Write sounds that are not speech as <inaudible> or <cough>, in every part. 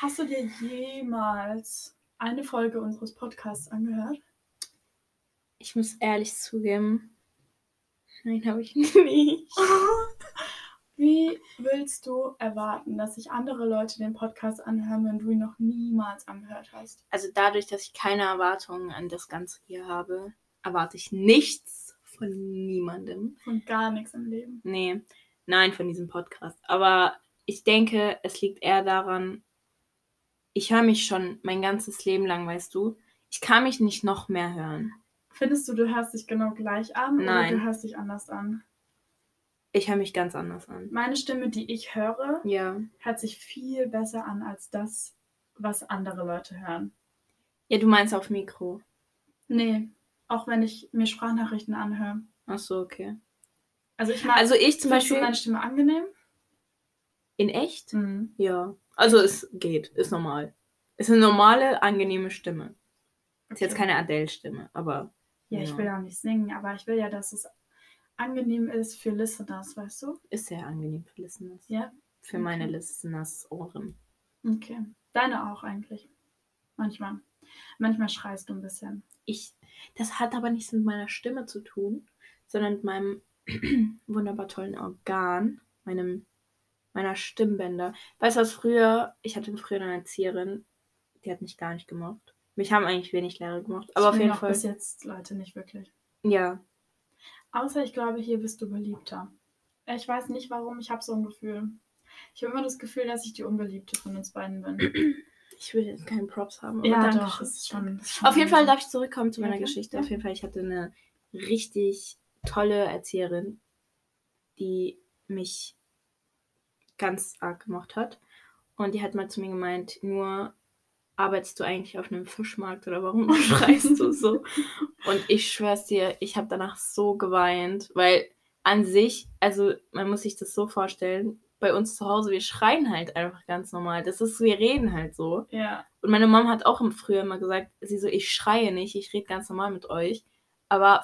Hast du dir jemals eine Folge unseres Podcasts angehört? Ich muss ehrlich zugeben. Nein, habe ich <laughs> nicht. <laughs> Wie willst du erwarten, dass sich andere Leute den Podcast anhören, wenn du ihn noch niemals angehört hast? Also dadurch, dass ich keine Erwartungen an das Ganze hier habe, erwarte ich nichts von niemandem. Von gar nichts im Leben. Nee, nein, von diesem Podcast. Aber ich denke, es liegt eher daran, ich höre mich schon mein ganzes Leben lang, weißt du. Ich kann mich nicht noch mehr hören. Findest du, du hörst dich genau gleich an Nein. oder du hörst dich anders an? Ich höre mich ganz anders an. Meine Stimme, die ich höre, Ja. hört sich viel besser an als das, was andere Leute hören. Ja, du meinst auf Mikro. Nee, auch wenn ich mir Sprachnachrichten anhöre. Ach so, okay. Also ich mag Also ich zum Beispiel meine Stimme angenehm. in echt? Mhm. Ja. Also es geht, ist normal. Ist eine normale, angenehme Stimme. Ist jetzt keine Adele-Stimme, aber Ja, ich will ja auch nicht singen, aber ich will ja, dass es angenehm ist für Listeners, weißt du? ist sehr angenehm für Listeners. Ja. Für meine Okay. Listeners Ohren. Okay. Deine auch eigentlich. Manchmal. Manchmal schreist du ein bisschen. Ich, das hat aber nichts mit meiner Stimme zu tun, sondern mit meinem <clears throat> wunderbar tollen Organ, meinem, meiner Stimmbänder. Weißt du was, früher, ich hatte früher eine Erzieherin, die hat mich gar nicht gemocht. Mich haben eigentlich wenig Lehrer gemocht, aber Ich auf jeden Fall. bis jetzt Leute nicht wirklich. Ja, Außer ich glaube, hier bist du beliebter. Ich weiß nicht warum, ich habe so ein Gefühl. Ich habe immer das Gefühl, dass ich die Unbeliebte von uns beiden bin. <clears throat> ich will jetzt keinen Props haben. aber ja, danke doch, ist schon. ist schon Auf jeden Fall darf ich zurückkommen zu meiner klar, Geschichte. Auf jeden Fall, ich hatte eine richtig tolle Erzieherin, die mich ganz arg gemocht hat. Und die hat mal zu mir gemeint, nur arbeitest du eigentlich auf einem Fischmarkt oder warum <laughs> schreist du so? Und ich schwör's dir, ich habe danach so geweint, weil an sich, also man muss sich das so vorstellen, bei uns zu Hause, wir schreien halt einfach ganz normal. Das ist, wir reden halt so. Ja, Und meine Mom hat auch im früher immer gesagt, sie so, ich schreie nicht, ich rede ganz normal mit euch. Aber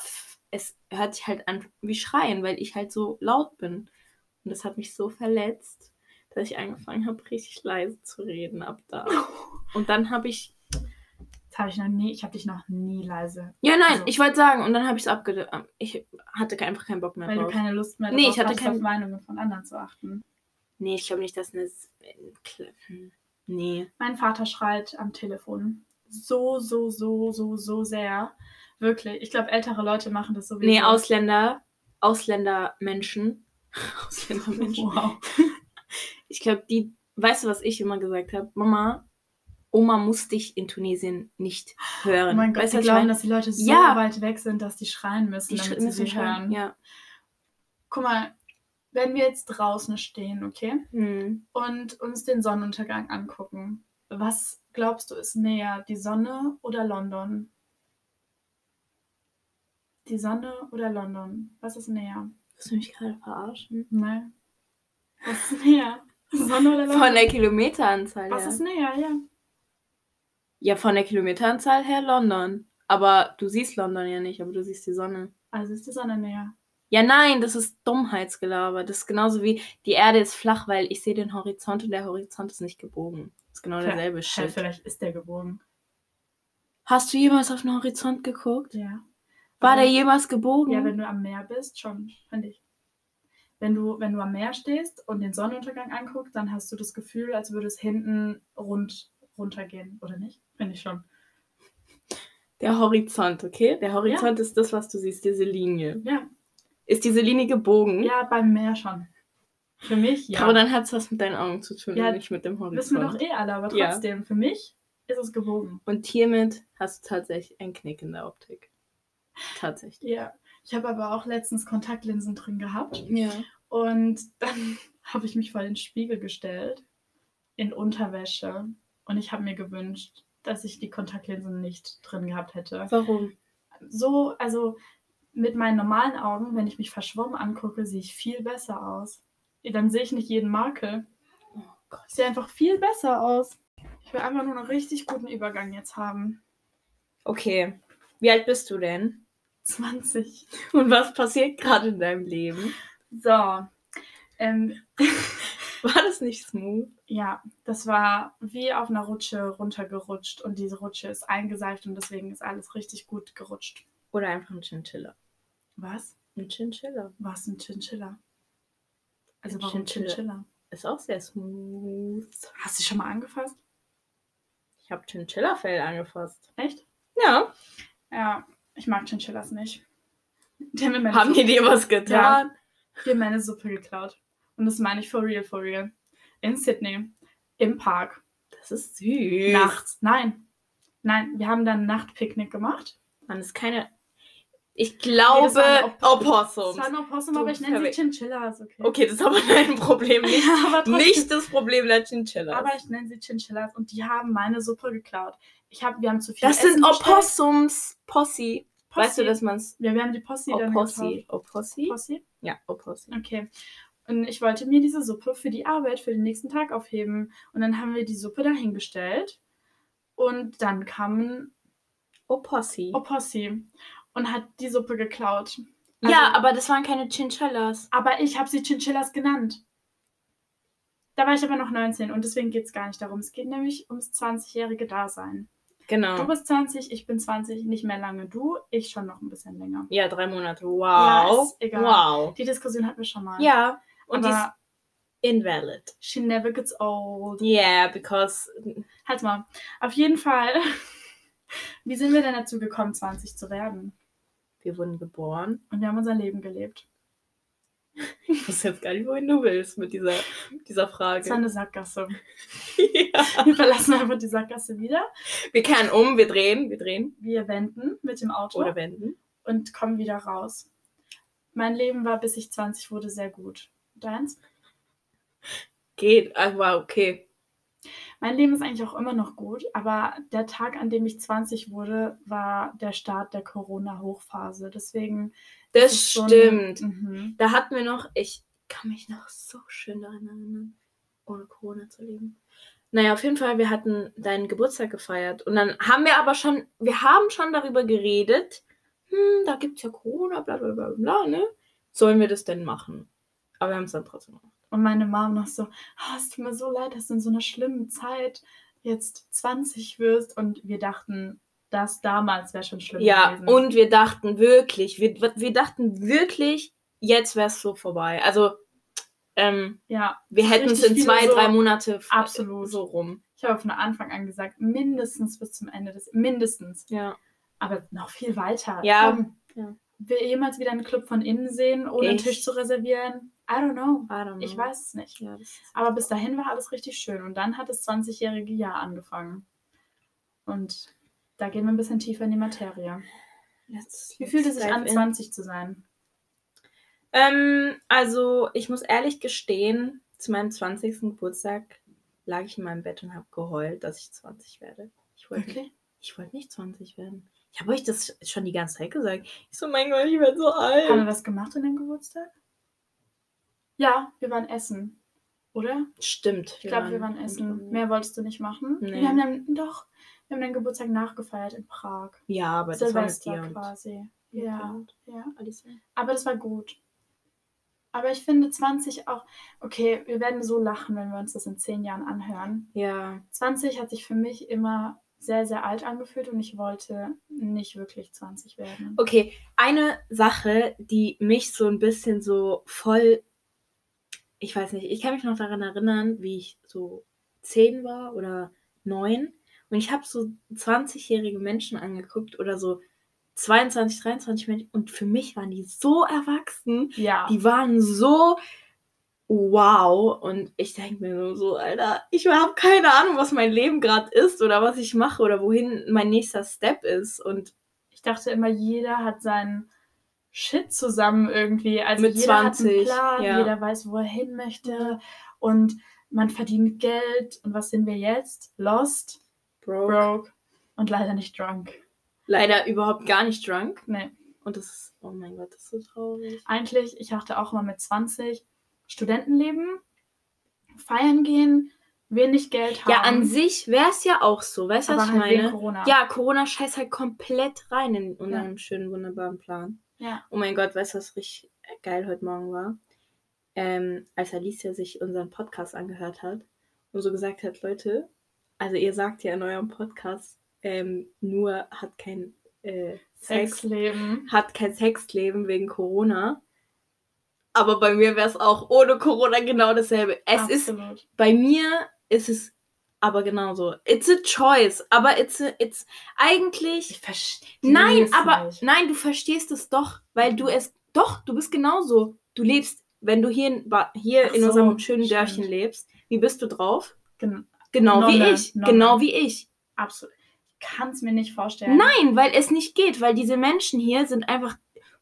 es hört sich halt an wie Schreien, weil ich halt so laut bin. Und das hat mich so verletzt, dass ich angefangen habe, richtig leise zu reden ab da. <laughs> Und dann habe ich. das habe ich noch nie. Ich habe dich noch nie leise. Ja, nein, Also- ich wollte sagen, und dann habe ich es abge. Ich hatte einfach keinen Bock mehr Weil du drauf. keine Lust mehr Nee, ich hatte hast, kein- auf Meinungen von anderen zu achten. Nee, ich glaube nicht, dass eine. Hm, Nee. Mein Vater schreit am Telefon. So, so, so, so, so sehr. Wirklich. Ich glaube, ältere Leute machen das sowieso. Nee, Ausländer. Ausländermenschen. <laughs> Ausländermenschen. Wow. <laughs> Ich glaube, die, weißt du, was ich immer gesagt habe? Mama, Oma muss dich in Tunesien nicht hören. Oh mein Gott, weißt die glauben, meine? dass die Leute so Ja. weit weg sind, dass die schreien müssen, Die damit Schritte sie müssen sie schreien. hören. Ja. Guck mal, wenn wir jetzt draußen stehen, okay, Hm. und uns den Sonnenuntergang angucken, was glaubst du ist näher, die Sonne oder London? Die Sonne oder London? Was ist näher? Willst du mich gerade verarschen? Nein. Was ist näher? Sonne oder London? Von der Kilometeranzahl Was her. ist näher, ja. Ja, von der Kilometeranzahl her London. Aber du siehst London ja nicht, aber du siehst die Sonne. Also ist die Sonne näher. Ja, nein, das ist Dummheitsgelaber. Das ist genauso wie die Erde ist flach, weil ich sehe den Horizont und der Horizont ist nicht gebogen. Das ist genau derselbe Shit. vielleicht ist der gebogen. Hast du jemals auf den Horizont geguckt? Ja. War der jemals gebogen? Ja, wenn du am Meer bist, schon, finde ich. Wenn du, wenn du am Meer stehst und den Sonnenuntergang anguckst, dann hast du das Gefühl, als würde es hinten rund runtergehen, oder nicht? Finde ich schon. Der Horizont, okay? Der Horizont ist das, was du siehst, diese Linie. Ja, Ist diese Linie gebogen? ja beim Meer schon. Für mich, ja. Aber dann hat es was mit deinen Augen zu tun Ja, und nicht mit dem Horizont. Wissen wir doch eh alle, aber Ja. trotzdem, für mich ist es gebogen. Und hiermit hast du tatsächlich einen Knick in der Optik. Tatsächlich. Ja. Ich habe aber auch letztens Kontaktlinsen drin gehabt. Ja. Und dann <laughs> habe ich mich vor den Spiegel gestellt, in Unterwäsche. Und ich habe mir gewünscht, dass ich die Kontaktlinsen nicht drin gehabt hätte. Warum? So, also mit meinen normalen Augen, wenn ich mich verschwommen angucke, sehe ich viel besser aus. Dann sehe ich nicht jeden Makel. Oh Gott. Ich sehe einfach viel besser aus. Ich will einfach nur einen richtig guten Übergang jetzt haben. Okay. Wie alt bist du denn? 20. Und was passiert gerade in deinem Leben? So. Ähm, <laughs> War das nicht smooth? Ja, das war wie auf einer Rutsche runtergerutscht und diese Rutsche ist eingeseift und deswegen ist alles richtig gut gerutscht. Oder einfach ein Chinchilla? Was? Ein Chinchilla. Was ein Chinchilla? Also Ein warum Chinchilla. Chinchilla? Ist auch sehr smooth. Hast du schon mal angefasst? Ich habe Chinchilla-Fell angefasst. Echt? Ja. Ja, ich mag Chinchillas nicht. Die haben Haben die dir was getan? die haben meine Suppe geklaut. Und das meine ich for real, for real. In Sydney. Im Park. Das ist süß. Nachts. Nein. Nein, wir haben dann Nachtpicknick gemacht. Man ist keine. Ich glaube, das ein Op- Opossums. Es war ein Opossum, aber ich nenne sie Chinchillas, okay? Okay, das ist aber dein Problem. <laughs> Nicht, Ja, nicht das Problem der Chinchillas. Aber ich nenne sie Chinchillas und die haben meine Suppe geklaut. Ich hab, wir haben zu viel das Essen sind. Opossums. Possi. Weißt du, Possi. dass man es. Ja, wir haben die Possi dann Opossi. Opossi? Possi? Ja, Opossi. Okay. Und ich wollte mir diese Suppe für die Arbeit für den nächsten Tag aufheben. Und dann haben wir die Suppe dahingestellt. Und dann kam Opossi. Opossi und hat die Suppe geklaut. ja, Also- aber das waren keine Chinchillas. Aber ich habe sie Chinchillas genannt. Da war ich aber noch 19 und deswegen geht es gar nicht darum. Es geht nämlich ums 20-jährige Dasein. Genau. Du bist 20, ich bin 20, nicht mehr lange du, ich schon noch ein bisschen länger. ja, drei Monate. Ja, Wow. ist egal. Wow. Die Diskussion hatten wir schon mal. Ja. Und die ist aber invalid. she never gets old. Yeah, because. Halt mal. Auf jeden Fall. Wie sind wir denn dazu gekommen, 20 zu werden? Wir wurden geboren. Und wir haben unser Leben gelebt. Ich weiß jetzt gar nicht, wohin du willst mit dieser, mit dieser Frage. Es war eine Sackgasse. <laughs> ja. Wir verlassen einfach die Sackgasse wieder. Wir kehren um, wir drehen, wir drehen. Wir wenden mit dem Auto Oder wenden. und kommen wieder raus. Mein Leben war, bis ich 20 wurde, sehr gut. Deins? Geht, aber okay. Mein Leben ist eigentlich auch immer noch gut, aber der Tag, an dem ich 20 wurde, war der Start der Corona-Hochphase. Deswegen. Das so ein- stimmt. Mhm. Da hatten wir noch, ich kann mich noch so schön daran erinnern, ohne Corona zu leben. Naja, auf jeden Fall, wir hatten deinen Geburtstag gefeiert. Und dann haben wir aber schon, wir haben schon darüber geredet, hm, da gibt es ja Corona, bla bla bla bla, ne? Sollen wir das denn machen? Aber wir haben es dann trotzdem gemacht. Und meine Mom noch so, oh, es tut mir so leid, dass du in so einer schlimmen Zeit jetzt 20 wirst. Und wir dachten, das damals wäre schon schlimm Ja, gewesen. und wir dachten wirklich, wir, wir dachten wirklich, jetzt wäre es so vorbei. Also, ähm, ja, wir hätten es in zwei, so- drei Monate Absolut. so rum. ich habe von Anfang an gesagt, mindestens bis zum Ende des, mindestens. Ja. Aber noch viel weiter. Ja, Komm, ja. Wir jemals wieder einen Club von innen sehen, ohne einen Ich- Tisch zu reservieren? I don't know. I don't know. Ich weiß es nicht. Ja, Aber bis dahin war alles richtig schön. Und dann hat das 20-jährige Jahr angefangen. Und da gehen wir ein bisschen tiefer in die Materie. Let's- Wie fühlt es sich an, dive in. 20 zu sein? Ähm, also, ich muss ehrlich gestehen, zu meinem 20. Geburtstag lag ich in meinem Bett und habe geheult, dass ich 20 werde. Ich wollte Okay. ich wollte nicht 20 werden. Ich habe euch das schon die ganze Zeit gesagt. Ich so, mein Gott, ich werde so alt. Haben wir was gemacht an deinem Geburtstag? Ja, wir waren essen. Oder? Stimmt. Ich glaube, wir waren essen. Mehr wolltest du nicht machen? Nee. Wir haben dann, doch, wir haben deinen Geburtstag nachgefeiert in Prag. Ja, aber das war mit Silvester dir quasi. Ja, ja. Aber das war gut. Aber ich finde 20 auch, okay, wir werden so lachen, wenn wir uns das in zehn Jahren anhören. Ja. 20 hat sich für mich immer sehr, sehr alt angefühlt und ich wollte nicht wirklich 20 werden. Okay, eine Sache, die mich so ein bisschen so voll. Ich weiß nicht, ich kann mich noch daran erinnern, wie ich so zehn war oder neun. Und ich habe so 20-jährige Menschen angeguckt oder so 22, 23 Menschen. Und für mich waren die so erwachsen. Ja. Die waren so wow. Und ich denke mir nur so, Alter, ich habe keine Ahnung, was mein Leben gerade ist oder was ich mache oder wohin mein nächster Step ist. Und Ich dachte immer, jeder hat seinen Shit zusammen irgendwie. Also Mit jeder hat 20, einen Plan, ja. jeder weiß, wo er hin möchte und man verdient Geld. Und was sind wir jetzt? Lost, broke. broke und leider nicht drunk. leider überhaupt gar nicht drunk. Nee. Und das ist, oh mein Gott, das ist so traurig. Eigentlich, ich dachte auch immer mit 20, Studentenleben, feiern gehen, wenig Geld haben. Ja, an sich wäre es ja auch so, weißt du, was ich halt meine? Corona. Ja, Corona scheißt halt komplett rein in unseren schönen, wunderbaren Plan. Ja. Oh mein Gott, weißt du, was richtig geil heute Morgen war? ähm, als Alicia sich unseren Podcast angehört hat und so gesagt hat, Leute, also ihr sagt ja in eurem Podcast, ähm, nur hat kein äh, Sex, Sexleben. hat kein Sexleben wegen Corona. Aber bei mir wäre es auch ohne Corona genau dasselbe. Es ist Absolut. bei mir ist es aber genauso. It's a choice, aber it's a, it's eigentlich verstehe Nein, aber nein, du verstehst es doch, weil du es doch, du bist genauso. Du lebst, wenn du hier in, hier Ach in so, unserem schönen stimmt. Dörfchen lebst, wie bist du drauf? Gen Genau wie Nonne, ich, Nonne. genau wie ich. absolut. Ich kann es mir nicht vorstellen. Nein, weil es nicht geht, weil diese Menschen hier sind einfach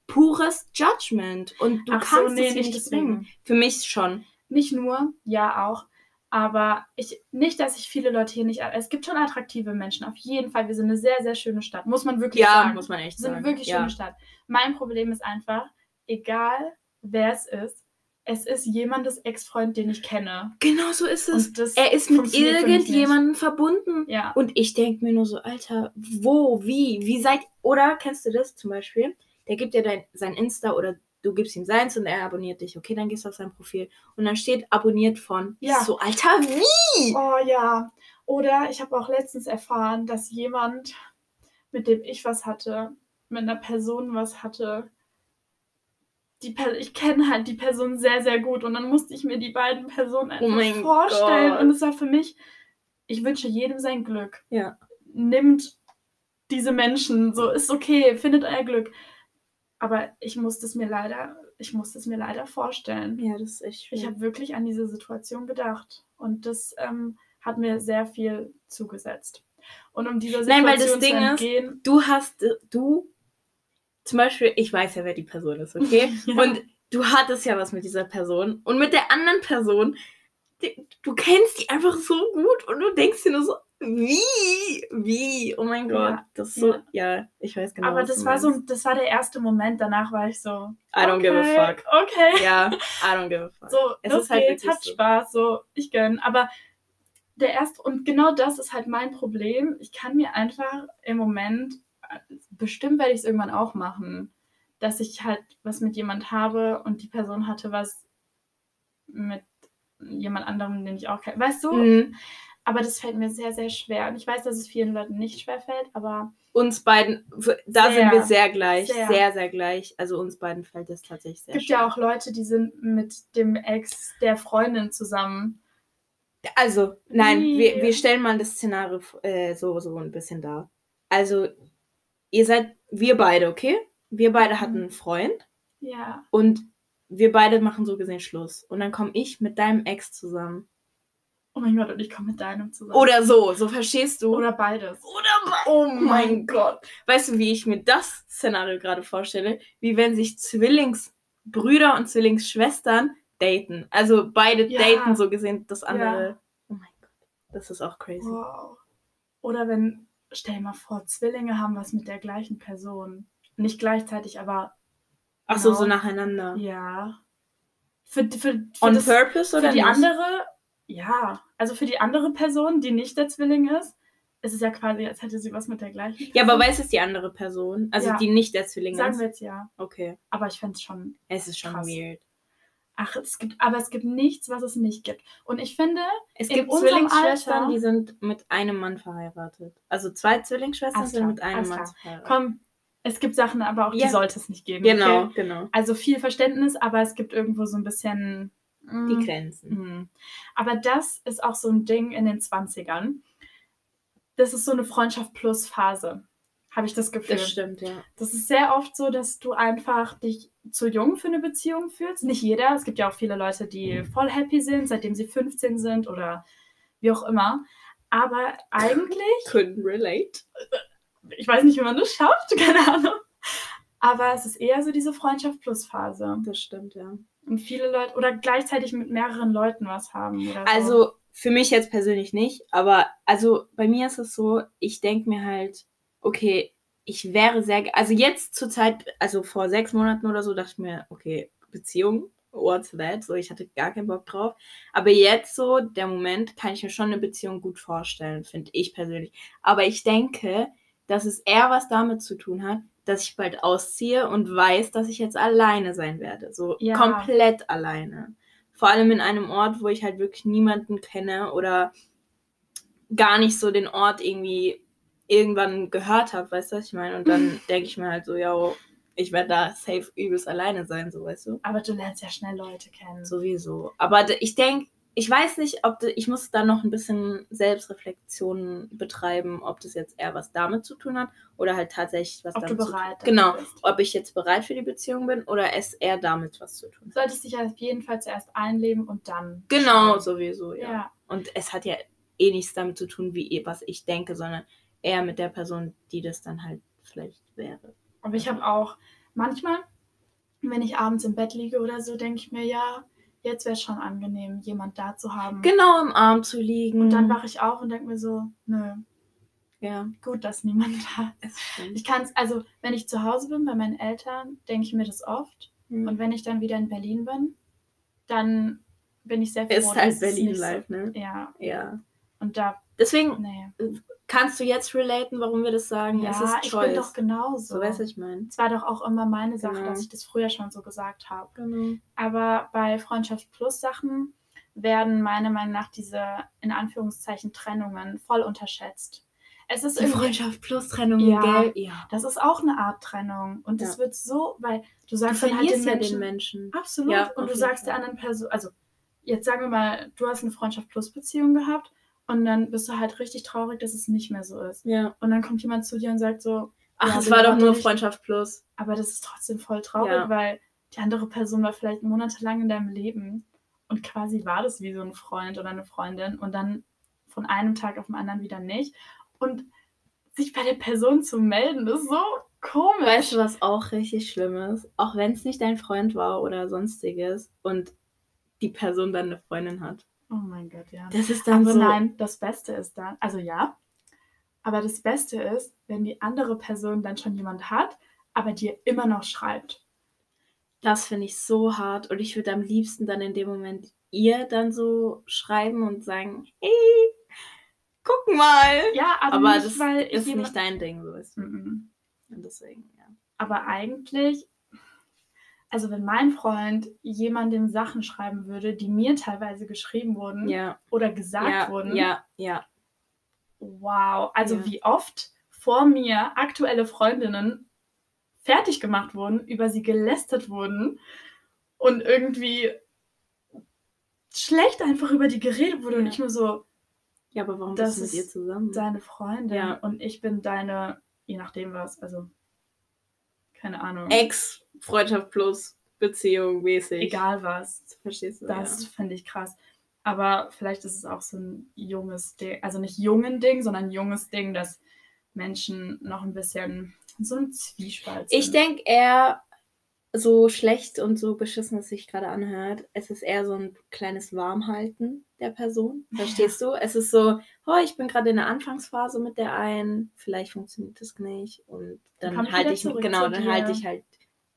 pures Judgment und du Ach so, kannst nee, es nicht nicht bringen. Für mich schon. Nicht nur, ja auch. Aber ich, nicht, dass ich viele Leute hier nicht. Es gibt schon attraktive Menschen, auf jeden Fall. Wir sind eine sehr, sehr schöne Stadt. Muss man wirklich sagen. muss man echt Wir sind sagen. eine wirklich ja. schöne Stadt. Mein Problem ist einfach, egal wer es ist, es ist jemandes Ex-Freund, den ich kenne. Genau so ist es. Er ist mit irgendjemandem verbunden. Ja. Und ich denke mir nur so, Alter, wo, wie, wie seid. Oder kennst du das zum Beispiel? Der gibt dir dein, sein Insta oder du gibst ihm seins und er abonniert dich. Okay, dann gehst du auf sein Profil und dann steht abonniert von. Ja. So, Alter, wie? Oh ja. Oder ich habe auch letztens erfahren, dass jemand, mit dem ich was hatte, mit einer Person was hatte. Die per ich kenne halt die Person sehr, sehr gut. Und dann musste ich mir die beiden Personen einfach Oh vorstellen. Gott. Und es war für mich, ich wünsche jedem sein Glück. Ja. Nimmt diese Menschen, so ist okay, findet euer Glück. Aber ich musste es mir leider, ich musste es mir leider vorstellen. Ja, das ist echt Ich schwer. habe wirklich an diese Situation gedacht. Und das ähm, hat mir sehr viel zugesetzt. Und um dieser Nein, Situation weil das zu Ding ist- entgehen, Du hast, du, zum Beispiel, ich weiß ja, wer die Person ist, okay? <laughs> Ja. Und du hattest ja was mit dieser Person. Und mit der anderen Person, die, du kennst die einfach so gut und du denkst dir nur so, wie? Wie? Oh mein Gott. Ja, Das ist so, ja. ja, ich weiß genau. aber was das war so, meinst. das war der erste Moment. Danach war ich so. I don't give a okay, fuck. Okay. Ja, I don't give a fuck. So, Es ist halt wirklich hat so. Spaß, so, ich gönn. Aber der erste, und genau das ist halt mein Problem. Ich kann mir einfach im Moment, bestimmt werde ich es irgendwann auch machen, dass ich halt was mit jemand habe und die Person hatte was mit jemand anderem, den ich auch kenne. Weißt du? Mhm. Aber das fällt mir sehr, sehr schwer. Und ich weiß, dass es vielen Leuten nicht schwer fällt, aber Uns beiden, da Sehr, sind wir sehr gleich. sehr. Sehr, sehr, gleich. Also uns beiden fällt das tatsächlich sehr es gibt schwer. ja auch Leute, die sind mit dem Ex der Freundin zusammen. Also, nein, wir, wir stellen mal das Szenario äh, so, so ein bisschen dar. Also, ihr seid, wir beide, okay? Wir beide hatten Mhm. einen Freund Ja. und wir beide machen so gesehen Schluss. Und dann komme ich mit deinem Ex zusammen. Oh mein Gott, und ich komme mit deinem zusammen. Oder so, so verstehst du? Oder beides. Oder oh mein Gott. Weißt du, wie ich mir das Szenario gerade vorstelle? Wie wenn sich Zwillingsbrüder und Zwillingsschwestern daten. Also beide Ja. daten so gesehen das andere. Ja. Oh mein Gott. Das ist auch crazy. Wow. Oder wenn, stell dir mal vor, Zwillinge haben was mit der gleichen Person. Nicht gleichzeitig, aber Ach so, Genau. so nacheinander. ja. Für, für, für, On das, purpose oder für die nicht? andere, ja. Also für die andere Person, die nicht der Zwilling ist, ist es ja quasi, als hätte sie was mit der gleichen Person. Ja, aber weiß es die andere Person? Also Ja. die nicht der Zwilling Sagen ist? wir jetzt ja. Okay. Aber ich fände es schon Es ist schon Krass. weird. Ach, es gibt, aber es gibt nichts, was es nicht gibt. Und ich finde, Es gibt Zwillingsschwestern, Alter- die sind mit einem Mann verheiratet. Also zwei Zwillingsschwestern sind mit einem Mann verheiratet. komm, es gibt Sachen, aber auch Ja. die sollte es nicht geben. Genau, Okay? genau. Also viel Verständnis, aber es gibt irgendwo so ein bisschen. Mm, Die Grenzen. mm. Aber das ist auch so ein Ding in den 20ern. Das ist so eine Freundschaft plus Phase, habe ich das Gefühl. Das stimmt, ja. Das ist sehr oft so, dass du einfach dich zu jung für eine Beziehung fühlst. Nicht jeder. Es gibt ja auch viele Leute, die voll happy sind, seitdem sie 15 sind oder wie auch immer. Aber eigentlich, <laughs> Couldn't relate. ich weiß nicht, wie man das schafft, <laughs> keine Ahnung. Aber es ist eher so diese Freundschaft plus Phase. Das stimmt, ja. Und viele Leute oder gleichzeitig mit mehreren Leuten was haben. So. Also für mich jetzt persönlich nicht, aber also bei mir ist es so, ich denke mir halt, okay, ich wäre sehr, also jetzt zur Zeit, also vor sechs Monaten oder so, dachte ich mir, okay, Beziehung, what's that? So, ich hatte gar keinen Bock drauf. Aber jetzt so, der Moment, kann ich mir schon eine Beziehung gut vorstellen, finde ich persönlich. Aber ich denke, dass es eher was damit zu tun hat, dass ich bald ausziehe und weiß, dass ich jetzt alleine sein werde. So Ja. komplett alleine. Vor allem in einem Ort, wo ich halt wirklich niemanden kenne oder gar nicht so den Ort irgendwie irgendwann gehört habe, weißt du, was ich meine? Und dann <laughs> denke ich mir halt so, ja, ich werde da safe übelst alleine sein, so weißt du. Aber du lernst ja schnell Leute kennen. Sowieso. Aber ich denke, ich weiß nicht, ob ich muss da noch ein bisschen Selbstreflexion betreiben, ob das jetzt eher was damit zu tun hat oder halt tatsächlich was Ob du damit zu bereit tun Genau, bist. ob ich jetzt bereit für die Beziehung bin oder es eher damit was zu tun Du solltest dich auf jeden Fall zuerst einleben und dann. Genau, schauen. sowieso, ja. Ja. Und es hat ja eh nichts damit zu tun, wie was ich denke, sondern eher mit der Person, die das dann halt vielleicht wäre. Aber ich habe auch manchmal, wenn ich abends im Bett liege oder so, denke ich mir, ja, jetzt wäre es schon angenehm, jemand da zu haben. Genau im Arm zu liegen. Und dann wache ich auf und denke mir so, nö, Ja, gut, dass niemand da ist. Ich kann es, also wenn ich zu Hause bin bei meinen Eltern, denke ich mir das oft. Mhm. Und wenn ich dann wieder in Berlin bin, dann bin ich sehr froh. ist halt Berlin nicht so- live, ne? Ja, Ja. und da, Deswegen nee. Kannst du jetzt relaten, warum wir das sagen. Ja, es ist ich Choice. bin doch genauso. so weißt du, was ich meine. Es war doch auch immer meine Sache, Genau. dass ich das früher schon so gesagt habe. Genau. Aber bei Freundschaft Plus Sachen werden meiner Meinung nach diese in Anführungszeichen Trennungen voll unterschätzt. Es ist Die Freundschaft plus Trennung, Ja. gell? Ja. das ist auch eine Art Trennung und das Ja. wird so, weil du Du sagst dann halt verlierst den ja Menschen, den Menschen. absolut Ja, und du sagst der Fall. anderen Person, also jetzt sagen wir mal, du hast eine Freundschaft Plus Beziehung gehabt und dann bist du halt richtig traurig, dass es nicht mehr so ist. Ja. Und dann kommt jemand zu dir und sagt so, Ach, Ja, war doch nur nicht- Freundschaft plus. Aber das ist trotzdem voll traurig, Ja. weil die andere Person war vielleicht monatelang in deinem Leben und quasi war das wie so ein Freund oder eine Freundin und dann von einem Tag auf den anderen wieder nicht. Und sich bei der Person zu melden, ist so komisch. Weißt du, was auch richtig schlimm ist? Auch wenn es nicht dein Freund war oder sonstiges und die Person dann eine Freundin hat. Oh mein Gott, ja. Das ist dann Aber so. nein, das Beste ist dann, also ja, aber das Beste ist, wenn die andere Person dann schon jemand hat, aber dir immer noch schreibt. Das finde ich so hart und ich würde am liebsten dann in dem Moment ihr dann so schreiben und sagen, hey, guck mal. Ja, aber, Aber nicht, das weil ist nicht dein Ding, so ist. Mhm. Und deswegen, ja. Aber eigentlich, also wenn mein Freund jemandem Sachen schreiben würde, die mir teilweise geschrieben wurden Ja, oder gesagt ja, wurden, ja, ja. wow, also Ja. wie oft vor mir aktuelle Freundinnen fertig gemacht wurden, über sie gelästert wurden und irgendwie schlecht einfach über die geredet wurde und ich nur so, Ja, aber warum Das bist du mit ihr ist zusammen? deine Freundin Ja. und ich bin deine, je nachdem was, also keine Ahnung, Ex, Freundschaft plus, Beziehung mäßig. egal was. Verstehst du? Das finde ich krass. Aber vielleicht ist es auch so ein junges Ding, also nicht jungen Ding, sondern ein junges Ding, dass Menschen noch ein bisschen so ein Zwiespalt sind. Ich denke eher, so schlecht und so beschissen es sich gerade anhört, es ist eher so ein kleines Warmhalten der Person. <laughs> Verstehst du? Es ist so, oh, ich bin gerade in der Anfangsphase mit der einen, vielleicht funktioniert das nicht und dann halte ich genau, dann halte ich halt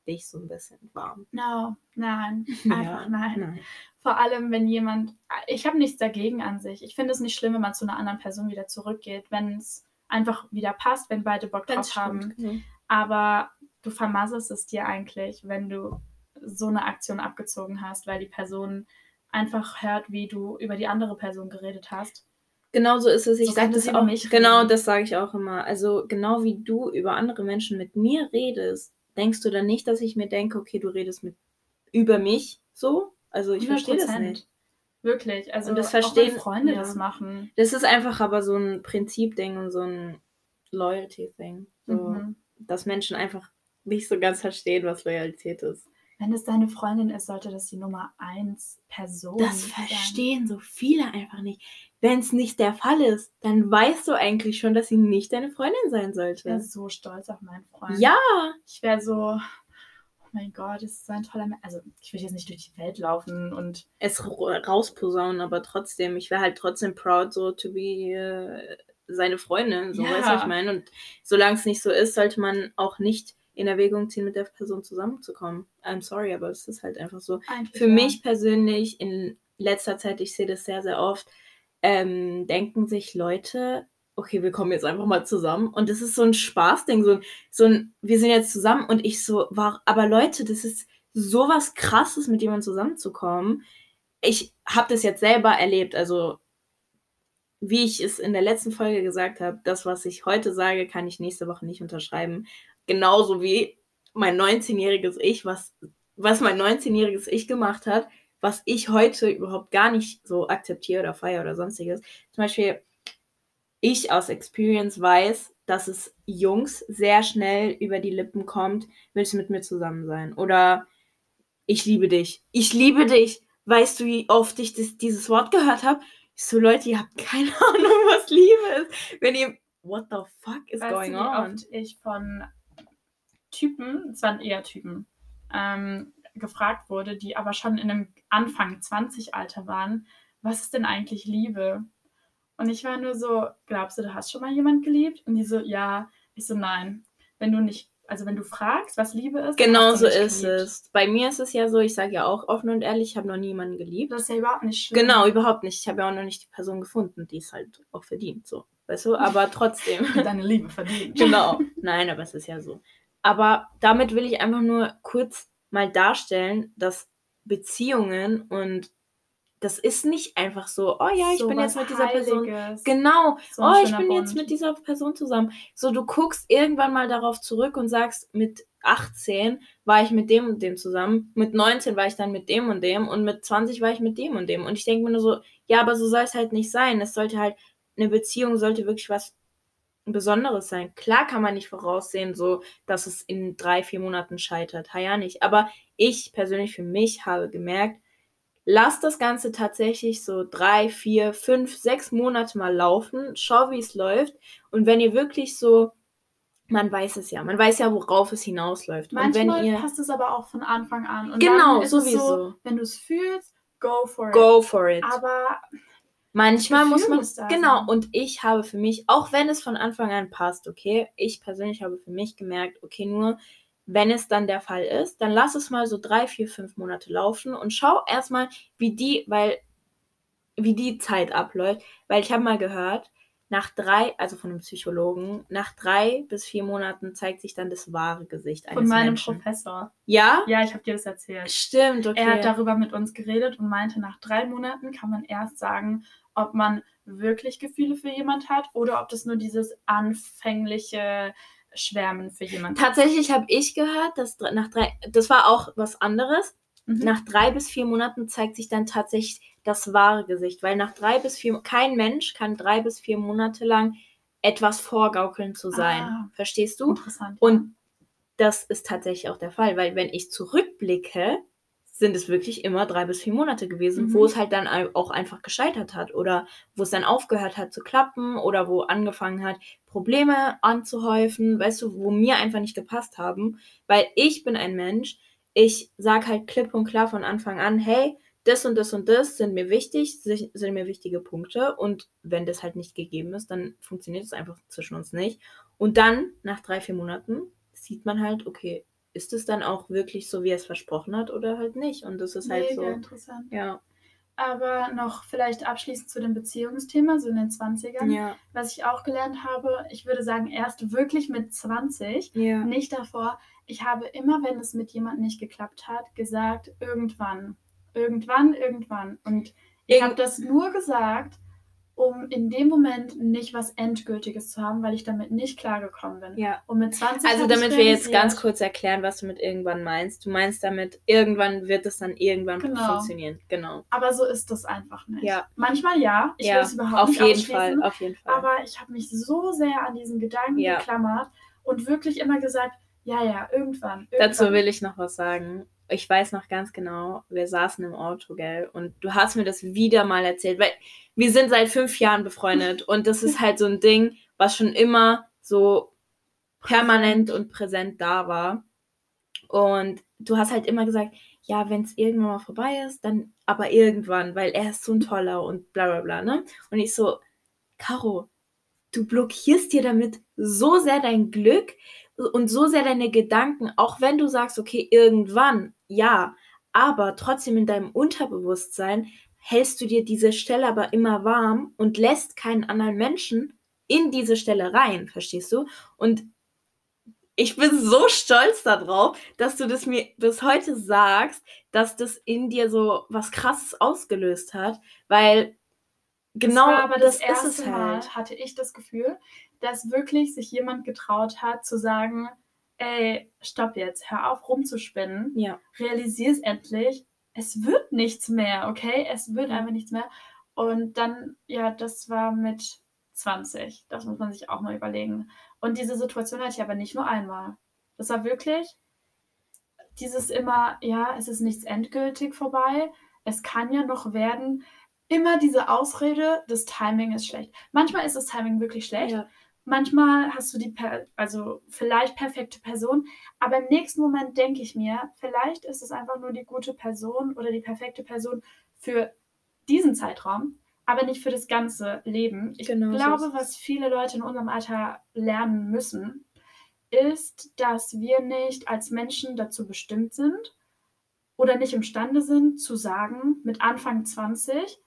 dich so ein bisschen warm. No, nein, <laughs> Ja, einfach nein. nein. Vor allem, wenn jemand, ich habe nichts dagegen an sich. Ich finde es nicht schlimm, wenn man zu einer anderen Person wieder zurückgeht, wenn es einfach wieder passt, wenn beide Bock drauf haben. genau. aber du vermasselst es dir eigentlich, wenn du so eine Aktion abgezogen hast, weil die Person einfach hört, wie du über die andere Person geredet hast. Genau so ist es. Ich So sage das auch. mich genau, reden. das sage ich auch immer. Also genau wie du über andere Menschen mit mir redest, denkst du dann nicht, dass ich mir denke, okay, du redest mit über mich so? Also ich verstehe das 100%. nicht. Wirklich. Also Und das verstehen- Freunde ja. das machen. Das ist einfach aber so ein Prinzip-Ding und so ein Loyalty-Thing. So, Mhm. Dass Menschen einfach nicht so ganz verstehen, was Loyalität ist. Wenn es deine Freundin ist, sollte das die Nummer eins Person Das sein. verstehen so viele einfach nicht. Wenn es nicht der Fall ist, dann weißt du eigentlich schon, dass sie nicht deine Freundin sein Ich wäre sollte. so stolz auf meinen Freund. Ja, Ich wäre so, oh mein Gott, das ist so ein toller Mensch. Also ich will jetzt nicht durch die Welt laufen und es ra- rausposaunen, aber trotzdem, ich wäre halt trotzdem proud, so to be äh, seine Freundin, so Ja. weißt du, was ich meine. Und solange es nicht so ist, sollte man auch nicht in Erwägung ziehen, mit der Person zusammenzukommen. I'm sorry, aber es ist halt einfach so. eigentlich Für ja. mich persönlich in letzter Zeit, ich sehe das sehr, sehr oft, ähm, denken sich Leute, okay, wir kommen jetzt einfach mal zusammen. Und das ist so ein Spaßding, so ein, so ein, wir sind jetzt zusammen und ich so, war, aber Leute, das ist sowas krasses, mit jemandem zusammenzukommen. ich habe das jetzt selber erlebt, also wie ich es in der letzten Folge gesagt habe, das, was ich heute sage, kann ich nächste Woche nicht unterschreiben. Genauso wie mein 19-jähriges Ich, was, was mein 19-jähriges Ich gemacht hat, was ich heute überhaupt gar nicht so akzeptiere oder feiere oder sonstiges. Zum Beispiel, ich aus Experience weiß, dass es Jungs sehr schnell über die Lippen kommt, willst du mit mir zusammen sein? Oder ich liebe dich. Ich liebe dich. Weißt du, wie oft ich das, dieses Wort gehört habe? Ich so, Leute, ihr habt keine <laughs> Ahnung, was Liebe ist. Wenn ihr, what the fuck is Weißt going du, on? oft ich von Typen, es waren eher Typen, ähm, gefragt wurde, die aber schon in einem Anfang 20 Alter waren, was ist denn eigentlich Liebe? Und ich war nur so, glaubst du, du hast schon mal jemand geliebt? Und die so, ja. Ich so, nein. Wenn du nicht, also wenn du fragst, was Liebe ist, Genau so ist geliebt. es. Bei mir ist es ja so, ich sage ja auch offen und ehrlich, ich habe noch niemanden geliebt. Das ist ja überhaupt nicht schlimm. Genau, überhaupt nicht. Ich habe ja auch noch nicht die Person gefunden, die es halt auch verdient. So, weißt du? Aber <laughs> trotzdem. Deine Liebe verdient. genau. Nein, aber es ist ja so. Aber damit will ich einfach nur kurz mal darstellen, dass Beziehungen und das ist nicht einfach so, oh ja, ich So bin jetzt mit dieser Person. Heiliges. Genau. So oh, ich bin jetzt Bund. mit dieser Person zusammen. So, du guckst irgendwann mal darauf zurück und sagst, mit 18 war ich mit dem und dem zusammen, mit 19 war ich dann mit dem und dem und mit 20 war ich mit dem und dem. Und ich denke mir nur so, ja, aber so soll es halt nicht sein. Es sollte halt, eine Beziehung sollte wirklich was Besonderes sein. Klar kann man nicht voraussehen, so, dass es in drei, vier Monaten scheitert. Ha, ja nicht. Aber ich persönlich für mich habe gemerkt, lass das Ganze tatsächlich so drei, vier, fünf, sechs Monate mal laufen. Schau, wie es läuft. Und wenn ihr wirklich so, man weiß es ja, man weiß ja, worauf es hinausläuft. Und wenn Manchmal ihr, passt es aber auch von Anfang an. Und Genau, sowieso. so, wenn du es fühlst, go for it. go for it. Aber Manchmal Gefühl muss man, muss da genau, sein. und ich habe für mich, auch wenn es von Anfang an passt, okay, ich persönlich habe für mich gemerkt, okay, nur wenn es dann der Fall ist, dann lass es mal so drei, vier, fünf Monate laufen und schau erstmal, wie die, weil, wie die Zeit abläuft, weil ich habe mal gehört, nach drei, also von einem Psychologen, nach drei bis vier Monaten zeigt sich dann das wahre Gesicht eines von meinem Menschen. Professor. Ja? Ja, ich habe dir das erzählt. Stimmt, okay. Er hat darüber mit uns geredet und meinte, nach drei Monaten kann man erst sagen, ob man wirklich Gefühle für jemand hat oder ob das nur dieses anfängliche Schwärmen für jemand Tatsächlich habe ich gehört, dass nach drei, das war auch was anderes. Mhm. Nach drei bis vier Monaten zeigt sich dann tatsächlich das wahre Gesicht, weil nach drei bis vier, kein Mensch kann drei bis vier Monate lang etwas vorgaukeln zu sein. Ah. Verstehst du? Interessant. Und das ist tatsächlich auch der Fall, weil wenn ich zurückblicke, sind es wirklich immer drei bis vier Monate gewesen, Mhm. wo es halt dann auch einfach gescheitert hat oder wo es dann aufgehört hat zu klappen oder wo angefangen hat, Probleme anzuhäufen, weißt du, wo mir einfach nicht gepasst haben, weil ich bin ein Mensch, ich sag halt klipp und klar von Anfang an, hey, das und das und das sind mir wichtig, si- sind mir wichtige Punkte und wenn das halt nicht gegeben ist, dann funktioniert es einfach zwischen uns nicht. Und dann, nach drei, vier Monaten, sieht man halt, okay, ist es dann auch wirklich so, wie er es versprochen hat oder halt nicht? Und das ist halt Mega so, interessant. ja. Aber noch vielleicht abschließend zu dem Beziehungsthema, so in den 20ern. Ja, Was ich auch gelernt habe, ich würde sagen, erst wirklich mit 20, ja. nicht davor. Ich habe immer, wenn es mit jemandem nicht geklappt hat, gesagt, irgendwann. Irgendwann, irgendwann. Und ich habe das nur gesagt, um in dem Moment nicht was Endgültiges zu haben, weil ich damit nicht klargekommen bin. ja. Und mit 20 Also damit wir jetzt ganz kurz erklären, was du mit irgendwann meinst. Du meinst damit, irgendwann wird es dann irgendwann Genau. funktionieren. Genau. Aber so ist das einfach nicht. Ja. Manchmal ja, ich will ja, es überhaupt auf nicht jeden Fall, auf jeden Fall. aber ich habe mich so sehr an diesen Gedanken Ja. geklammert und wirklich immer gesagt, ja, ja, irgendwann. irgendwann. Dazu will ich noch was sagen. Ich weiß noch ganz genau, wir saßen im Auto, gell? Und du hast mir das wieder mal erzählt, weil wir sind seit fünf Jahren befreundet und das ist halt so ein Ding, was schon immer so permanent und präsent da war. Und du hast halt immer gesagt, ja, wenn es irgendwann mal vorbei ist, dann aber irgendwann, weil er ist so ein toller und bla bla bla, ne? Und ich so, Caro, du blockierst dir damit so sehr dein Glück und so sehr deine Gedanken, auch wenn du sagst, okay, irgendwann, ja, aber trotzdem in deinem Unterbewusstsein hältst du dir diese Stelle aber immer warm und lässt keinen anderen Menschen in diese Stelle rein, verstehst du? Und ich bin so stolz darauf, dass du das mir bis heute sagst, dass das in dir so was Krasses ausgelöst hat, weil genau das, aber das, das erste ist es Mal halt. hatte ich das Gefühl, dass wirklich sich jemand getraut hat zu sagen, ey, stopp jetzt, hör auf rumzuspinnen, Ja, realisier es endlich, es wird nichts mehr, okay? Es wird einfach nichts mehr. Und dann, ja, das war mit 20. Das muss man sich auch mal überlegen. Und diese Situation hatte ich aber nicht nur einmal. Das war wirklich dieses immer, ja, es ist nichts endgültig vorbei, es kann ja noch werden. Immer diese Ausrede, das Timing ist schlecht. Manchmal ist das Timing wirklich schlecht. ja, Manchmal hast du die, also vielleicht perfekte Person, aber im nächsten Moment denke ich mir, vielleicht ist es einfach nur die gute Person oder die perfekte Person für diesen Zeitraum, aber nicht für das ganze Leben. Ich Genau so glaube, es. was viele Leute in unserem Alter lernen müssen, ist, dass wir nicht als Menschen dazu bestimmt sind oder nicht imstande sind zu sagen, mit Anfang 20,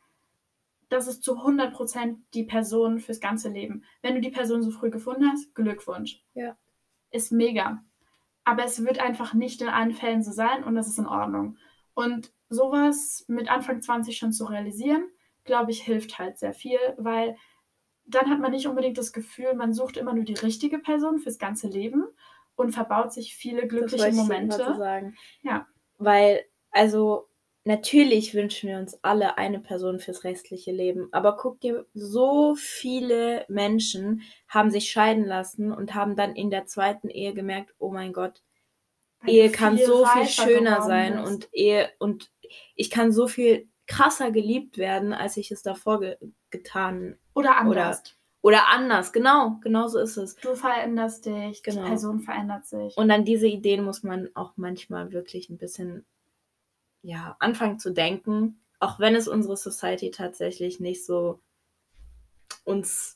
das ist zu 100% die Person fürs ganze Leben. Wenn du die Person so früh gefunden hast, Glückwunsch. Ja. Ist mega. Aber es wird einfach nicht in allen Fällen so sein und das ist in Ordnung. Und sowas mit Anfang 20 schon zu realisieren, glaube ich, hilft halt sehr viel, weil dann hat man nicht unbedingt das Gefühl, man sucht immer nur die richtige Person fürs ganze Leben und verbaut sich viele glückliche Momente. Ja. Weil, also, natürlich wünschen wir uns alle eine Person fürs restliche Leben. Aber guck dir, so viele Menschen haben sich scheiden lassen und haben dann in der zweiten Ehe gemerkt, oh mein Gott, Weil Ehe kann so viel schöner sein bist. und Ehe und ich kann so viel krasser geliebt werden, als ich es davor ge getan Oder anders. oder anders. Genau, genau so ist es. Du veränderst dich, Genau. die Person verändert sich. Und an diese Ideen muss man auch manchmal wirklich ein bisschen ja, anfangen zu denken, auch wenn es unsere Society tatsächlich nicht so uns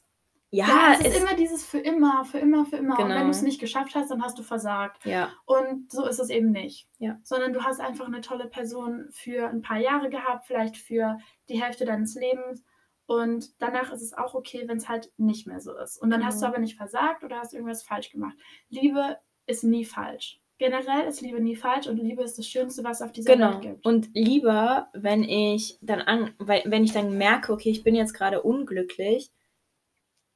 ja, ja, es ist es, immer dieses für immer, für immer, für immer. Und Genau. wenn du es nicht geschafft hast, dann hast du versagt. ja, Und so ist es eben nicht. Ja. Sondern du hast einfach eine tolle Person für ein paar Jahre gehabt, vielleicht für die Hälfte deines Lebens. Und danach ist es auch okay, wenn es halt nicht mehr so ist. Und dann hast du Genau. aber nicht versagt oder hast irgendwas falsch gemacht. Liebe ist nie falsch. Generell ist Liebe nie falsch und Liebe ist das Schönste, was es auf dieser genau. Welt gibt. Und lieber, wenn ich dann an, wenn ich dann merke, okay, ich bin jetzt gerade unglücklich,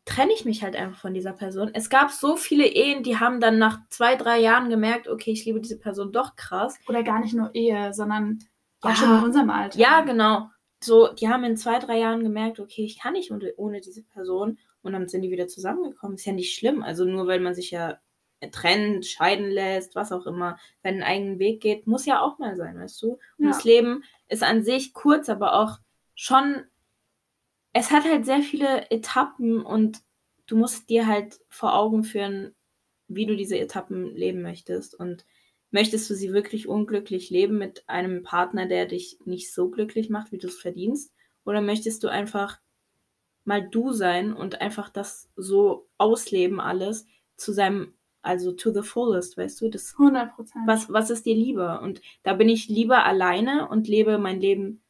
trenne ich mich halt einfach von dieser Person. Es gab so viele Ehen, die haben dann nach zwei, drei Jahren gemerkt, okay, ich liebe diese Person doch krass. Oder gar nicht nur Ehe, sondern auch Ja. schon in unserem Alter. Ja, genau. So, die haben in zwei, drei Jahren gemerkt, okay, ich kann nicht ohne, ohne diese Person. Und dann sind die wieder zusammengekommen. Ist ja nicht schlimm. Also nur weil man sich ja trennt, scheiden lässt, was auch immer, seinen eigenen Weg geht, muss ja auch mal sein, weißt du? Und Ja. das Leben ist an sich kurz, aber auch schon. Es hat halt sehr viele Etappen und du musst dir halt vor Augen führen, wie du diese Etappen leben möchtest. Und möchtest du sie wirklich unglücklich leben mit einem Partner, der dich nicht so glücklich macht, wie du es verdienst? Oder möchtest du einfach mal du sein und einfach das so ausleben alles zu seinem, also to the fullest, weißt du? Das, 100 Prozent. was, was ist dir lieber? Und da bin ich lieber alleine und lebe mein Leben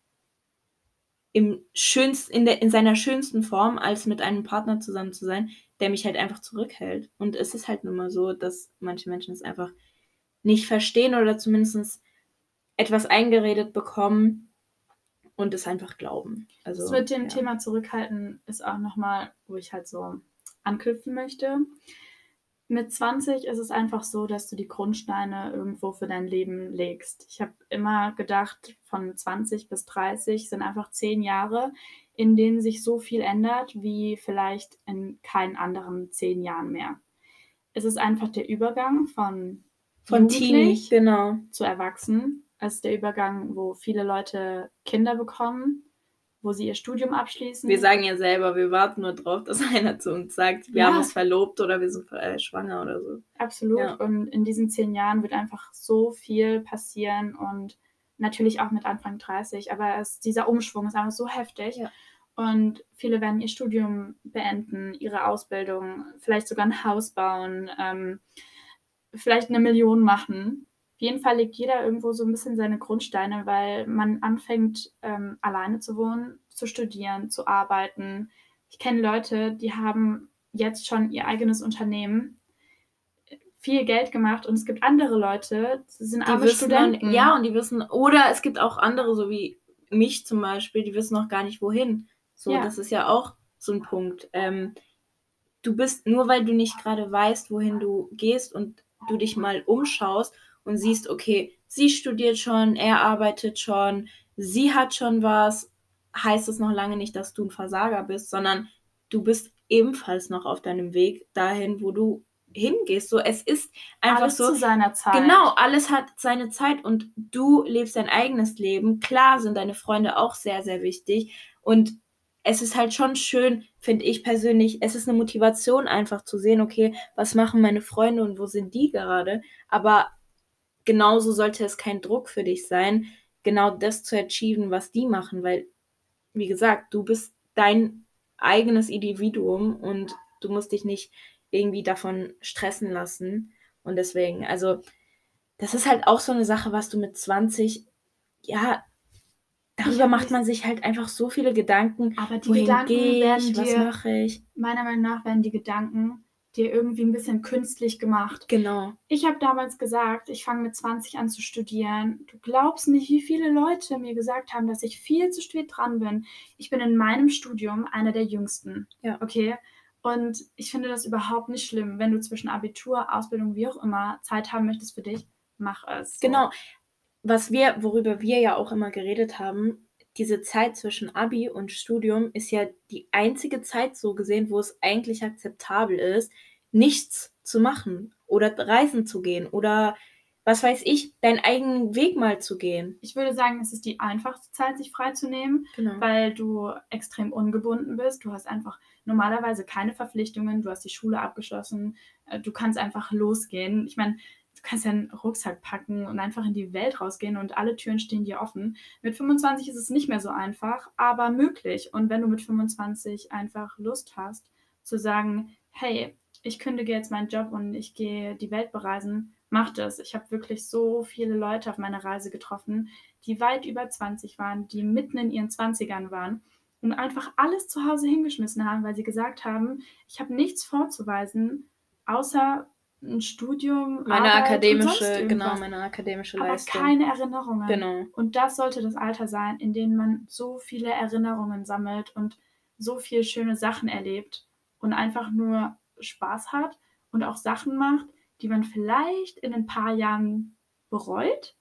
im schönsten, in, der, in seiner schönsten Form, als mit einem Partner zusammen zu sein, der mich halt einfach zurückhält. Und es ist halt nun mal so, dass manche Menschen es einfach nicht verstehen oder zumindest etwas eingeredet bekommen und es einfach glauben. Also, Das mit dem ja. Thema Zurückhalten ist auch nochmal, wo ich halt so anknüpfen möchte. Mit 20 ist es einfach so, dass du die Grundsteine irgendwo für dein Leben legst. Ich habe immer gedacht, von 20 bis 30 sind einfach zehn Jahre, in denen sich so viel ändert, wie vielleicht in keinen anderen zehn Jahren mehr. Es ist einfach der Übergang von, Von Teenie, genau. zu erwachsen. Es ist der Übergang, wo viele Leute Kinder bekommen, wo sie ihr Studium abschließen. Wir sagen ja selber, wir warten nur drauf, dass <laughs> einer zu uns sagt, wir Ja. haben uns verlobt oder wir sind äh, schwanger oder so. Absolut. Ja. Und in diesen zehn Jahren wird einfach so viel passieren und natürlich auch mit Anfang 30. Aber es, dieser Umschwung ist einfach so heftig. Ja. Und viele werden ihr Studium beenden, ihre Ausbildung, vielleicht sogar ein Haus bauen, ähm, vielleicht eine Million machen. Auf jeden Fall legt jeder irgendwo so ein bisschen seine Grundsteine, weil man anfängt, ähm, alleine zu wohnen, zu studieren, zu arbeiten. Ich kenne Leute, die haben jetzt schon ihr eigenes Unternehmen. viel Geld gemacht und es gibt andere Leute, die sind die arme Studenten. ja, und die wissen, oder es gibt auch andere, so wie mich zum Beispiel, die wissen noch gar nicht wohin. So, Ja. das ist ja auch so ein Punkt. Ähm, du bist, nur weil du nicht gerade weißt, wohin du gehst und du dich mal umschaust und siehst, okay, sie studiert schon, er arbeitet schon, sie hat schon was, heißt es noch lange nicht, dass du ein Versager bist, sondern du bist ebenfalls noch auf deinem Weg dahin, wo du hingehst. So, es ist einfach Alles so. zu seiner Zeit. Genau, alles hat seine Zeit und du lebst dein eigenes Leben. Klar sind deine Freunde auch sehr, sehr wichtig. Und es ist halt schon schön, finde ich persönlich, es ist eine Motivation einfach zu sehen, okay, was machen meine Freunde und wo sind die gerade? Aber genauso sollte es kein Druck für dich sein, genau das zu achieven, was die machen, weil, wie gesagt, du bist dein eigenes Individuum und du musst dich nicht irgendwie davon stressen lassen. Und deswegen, also, das ist halt auch so eine Sache, was du mit 20, ja, Ich darüber macht man sich halt einfach so viele Gedanken. Aber die Wohin Gedanken gehe werden ich? Was dir, mache ich? meiner Meinung nach, werden die Gedanken dir irgendwie ein bisschen künstlich gemacht. Genau. Ich habe damals gesagt, ich fange mit 20 an zu studieren. Du glaubst nicht, wie viele Leute mir gesagt haben, dass ich viel zu spät dran bin. Ich bin in meinem Studium einer der jüngsten. Ja. Okay. Und ich finde das überhaupt nicht schlimm. Wenn du zwischen Abitur, Ausbildung, wie auch immer, Zeit haben möchtest für dich, mach es. So. Genau. Was wir, worüber wir ja auch immer geredet haben, diese Zeit zwischen Abi und Studium ist ja die einzige Zeit so gesehen, wo es eigentlich akzeptabel ist, nichts zu machen oder reisen zu gehen oder was weiß ich, deinen eigenen Weg mal zu gehen. Ich würde sagen, es ist die einfachste Zeit, sich freizunehmen. Genau. weil du extrem ungebunden bist. Du hast einfach normalerweise keine Verpflichtungen, du hast die Schule abgeschlossen, äh, du kannst einfach losgehen. Ich meine, kannst ja einen Rucksack packen und einfach in die Welt rausgehen und alle Türen stehen dir offen. Mit 25 ist es nicht mehr so einfach, aber möglich. Und wenn du mit 25 einfach Lust hast, zu sagen, hey, ich kündige jetzt meinen Job und ich gehe die Welt bereisen, mach das. Ich habe wirklich so viele Leute auf meiner Reise getroffen, die weit über 20 waren, die mitten in ihren 20ern waren und einfach alles zu Hause hingeschmissen haben, weil sie gesagt haben, ich habe nichts vorzuweisen, außer ein Studium, Meine Arbeit akademische, genau, meine akademische aber Leistung. keine Erinnerungen. Genau. Und das sollte das Alter sein, in dem man so viele Erinnerungen sammelt und so viel schöne Sachen erlebt und einfach nur Spaß hat und auch Sachen macht, die man vielleicht in ein paar Jahren bereut,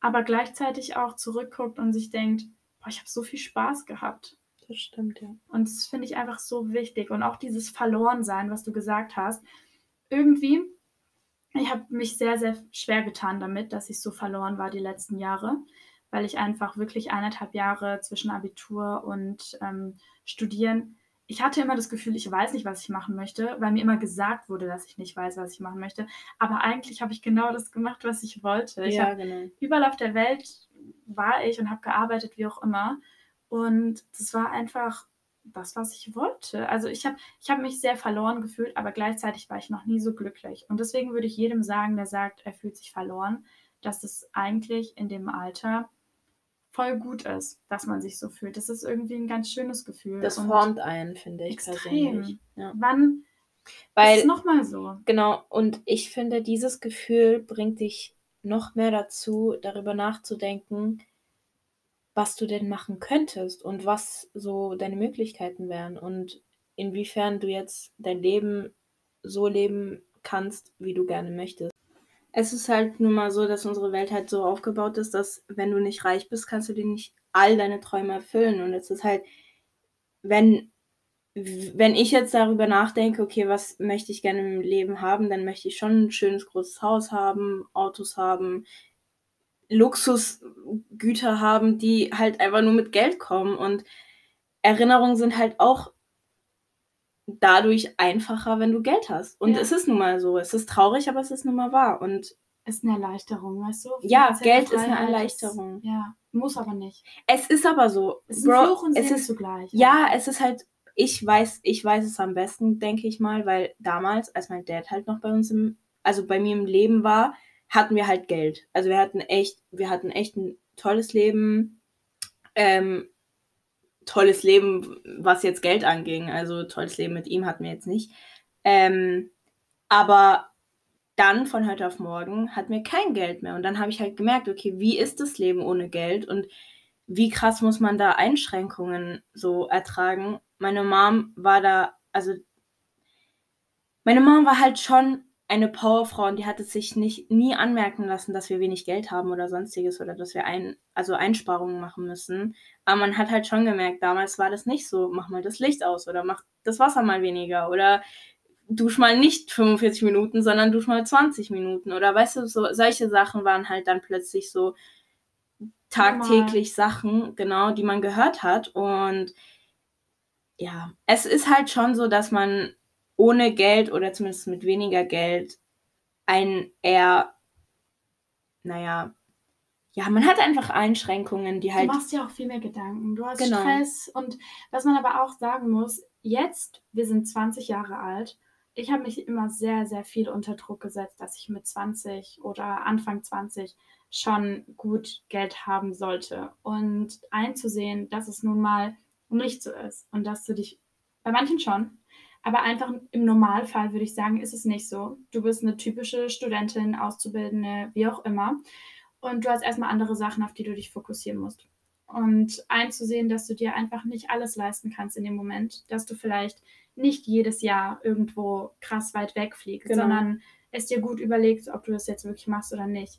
aber gleichzeitig auch zurückguckt und sich denkt, boah, ich habe so viel Spaß gehabt. Das stimmt, ja. Und das finde ich einfach so wichtig. Und auch dieses Verlorensein, was du gesagt hast. Irgendwie, ich habe mich sehr, sehr schwer getan damit, dass ich so verloren war die letzten Jahre, weil ich einfach wirklich eineinhalb Jahre zwischen Abitur und ähm, Studieren, ich hatte immer das Gefühl, ich weiß nicht, was ich machen möchte, weil mir immer gesagt wurde, dass ich nicht weiß, was ich machen möchte. Aber eigentlich habe ich genau das gemacht, was ich wollte. Ich ja, genau. überall auf der Welt war ich und habe gearbeitet, wie auch immer. Und das war einfach das, was ich wollte. Also ich habe ich hab mich sehr verloren gefühlt, aber gleichzeitig war ich noch nie so glücklich. Und deswegen würde ich jedem sagen, der sagt, er fühlt sich verloren, dass es eigentlich in dem Alter voll gut ist, dass man sich so fühlt. Das ist irgendwie ein ganz schönes Gefühl. Das formt einen, finde ich extrem. persönlich. Ja. Wann ist Weil es nochmal so? Genau, und ich finde, dieses Gefühl bringt dich noch mehr dazu, darüber nachzudenken, was du denn machen könntest und was so deine Möglichkeiten wären und inwiefern du jetzt dein Leben so leben kannst, wie du gerne möchtest. Es ist halt nun mal so, dass unsere Welt halt so aufgebaut ist, dass wenn du nicht reich bist, kannst du dir nicht all deine Träume erfüllen. Und es ist halt, wenn wenn ich jetzt darüber nachdenke, okay, was möchte ich gerne im Leben haben, dann möchte ich schon ein schönes großes Haus haben, Autos haben, Luxusgüter haben, die halt einfach nur mit Geld kommen. Und Erinnerungen sind halt auch dadurch einfacher, wenn du Geld hast. Und Ja. es ist nun mal so. Es ist traurig, aber es ist nun mal wahr. Und Ist eine Erleichterung, weißt du? Ja, Finanzielle Geld ist eine Erleichterung. ja, muss aber nicht. es ist aber so. Es ist ein Bro, Fluch und es ist zugleich. Ja, es ist halt, ich weiß, ich weiß es am besten, denke ich mal, weil damals, als mein Dad halt noch bei uns im, also bei mir im Leben war, hatten wir halt Geld. Also wir hatten echt, wir hatten echt ein tolles Leben, ähm, tolles Leben, was jetzt Geld anging. Also tolles Leben mit ihm hatten wir jetzt nicht. Ähm, aber dann von heute auf morgen hatten wir kein Geld mehr. Und dann habe ich halt gemerkt, okay, wie ist das Leben ohne Geld und wie krass muss man da Einschränkungen so ertragen. Meine Mom war da, also meine Mom war halt schon eine Powerfrau und die hat es sich nicht nie anmerken lassen, dass wir wenig Geld haben oder sonstiges oder dass wir ein, also Einsparungen machen müssen. Aber man hat halt schon gemerkt, damals war das nicht so, mach mal das Licht aus oder mach das Wasser mal weniger oder dusch mal nicht 45 Minuten, sondern dusch mal 20 Minuten oder weißt du, so solche Sachen waren halt dann plötzlich so tagtäglich Normal. Sachen, genau, die man gehört hat und ja, es ist halt schon so, dass man ohne Geld oder zumindest mit weniger Geld ein eher, naja, ja, man hat einfach Einschränkungen, die halt. Du machst ja auch viel mehr Gedanken. Du hast genau. Stress. Und was man aber auch sagen muss, jetzt, wir sind 20 Jahre alt, ich habe mich immer sehr, sehr viel unter Druck gesetzt, dass ich mit 20 oder Anfang 20 schon gut Geld haben sollte. Und einzusehen, dass es nun mal nicht so ist und dass du dich, bei manchen schon, aber einfach im Normalfall würde ich sagen, ist es nicht so. Du bist eine typische Studentin, Auszubildende, wie auch immer. Und du hast erstmal andere Sachen, auf die du dich fokussieren musst. Und einzusehen, dass du dir einfach nicht alles leisten kannst in dem Moment, dass du vielleicht nicht jedes Jahr irgendwo krass weit wegfliegst, genau. sondern es dir gut überlegst, ob du das jetzt wirklich machst oder nicht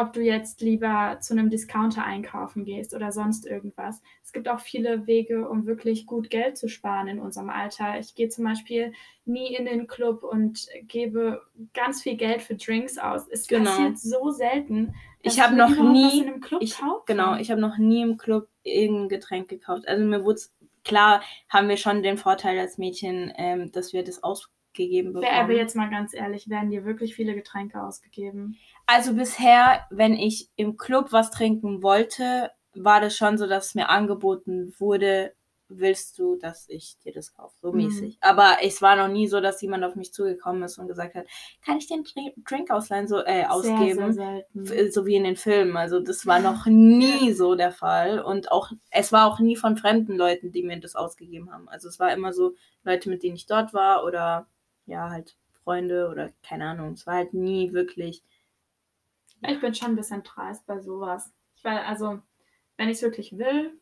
ob du jetzt lieber zu einem Discounter einkaufen gehst oder sonst irgendwas. Es gibt auch viele Wege, um wirklich gut Geld zu sparen in unserem Alter. Ich gehe zum Beispiel nie in den Club und gebe ganz viel Geld für Drinks aus. Es genau. passiert so selten. Ich habe noch nie, ich, genau, ich habe noch nie im Club irgendein Getränk gekauft. Also mir wurde klar, haben wir schon den Vorteil als Mädchen, ähm, dass wir das aus gegeben bekommen. Aber jetzt mal ganz ehrlich, werden dir wirklich viele Getränke ausgegeben? Also bisher, wenn ich im Club was trinken wollte, war das schon so, dass mir angeboten wurde, willst du, dass ich dir das kaufe, so mhm. mäßig. Aber es war noch nie so, dass jemand auf mich zugekommen ist und gesagt hat, kann ich den Drink ausleihen, so äh, ausgeben, sehr, sehr so wie in den Filmen. Also das war noch <laughs> nie so der Fall und auch es war auch nie von fremden Leuten, die mir das ausgegeben haben. Also es war immer so Leute, mit denen ich dort war oder ja halt Freunde oder keine Ahnung. Es war halt nie wirklich ich bin schon ein bisschen dreist bei sowas. Ich weil, also, wenn ich es wirklich will,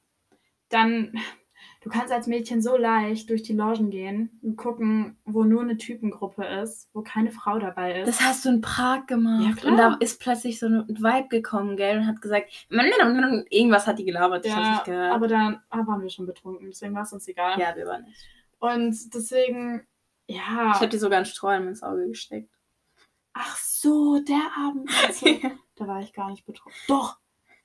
dann, <laughs> du kannst als Mädchen so leicht durch die Logen gehen und gucken, wo nur eine Typengruppe ist, wo keine Frau dabei ist. Das hast du in Prag gemacht. Ja, und da ist plötzlich so ein Vibe gekommen, gell, und hat gesagt, irgendwas hat die gelabert, ich ja, hab's nicht gehört. Aber dann ah, waren wir schon betrunken, deswegen war es uns egal. Ja, wir waren nicht. Und deswegen, ja. Ich habe dir sogar einen Strohhalm ins Auge gesteckt. Ach so, der Abend. <laughs> Also, da war ich gar nicht betrunken. Doch,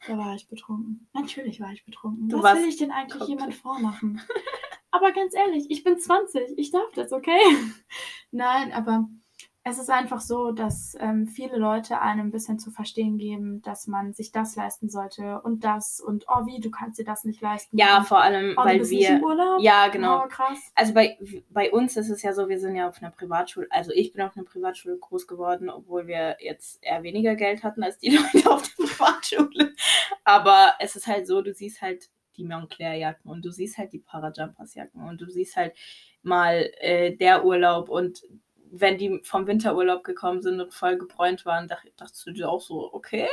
da war ich betrunken. Natürlich war ich betrunken. Du Was will ich denn eigentlich jemand vormachen? <laughs> aber ganz ehrlich, ich bin 20. Ich darf das, okay? <laughs> Nein, aber es ist einfach so, dass ähm, viele Leute einem ein bisschen zu verstehen geben, dass man sich das leisten sollte und das und oh wie, du kannst dir das nicht leisten. Ja, vor allem, oh, weil wir. Ja, genau. Oh, krass. Also bei, bei uns ist es ja so, wir sind ja auf einer Privatschule, also ich bin auf einer Privatschule groß geworden, obwohl wir jetzt eher weniger Geld hatten als die <laughs> Leute auf der Privatschule. Aber es ist halt so, du siehst halt die Montclair-Jacken und du siehst halt die Parajumpers-Jacken und du siehst halt mal äh, der Urlaub und wenn die vom Winterurlaub gekommen sind und voll gebräunt waren, dacht, dachtest du dir auch so, okay,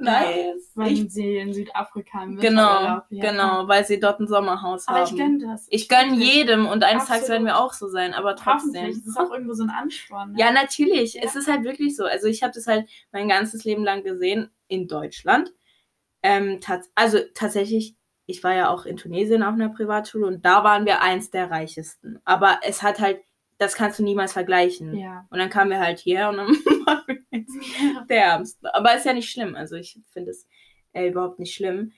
nice. Ja, weil ich, sie in Südafrika im Genau, ja. genau, weil sie dort ein Sommerhaus aber haben. Aber ich gönne das. Ich gönne jedem und eines Tages werden wir auch so sein, aber trotzdem. Das ist auch irgendwo so ein Ansporn. Ne? Ja, natürlich. Ja. Es ist halt wirklich so. Also ich habe das halt mein ganzes Leben lang gesehen in Deutschland. Ähm, tats also tatsächlich ich war ja auch in Tunesien auf einer Privatschule und da waren wir eins der reichesten. Aber es hat halt das kannst du niemals vergleichen. Ja. Und dann kamen wir halt hier und dann <laughs> waren wir jetzt ja. der Ärmste. Aber ist ja nicht schlimm. Also ich finde es äh, überhaupt nicht schlimm.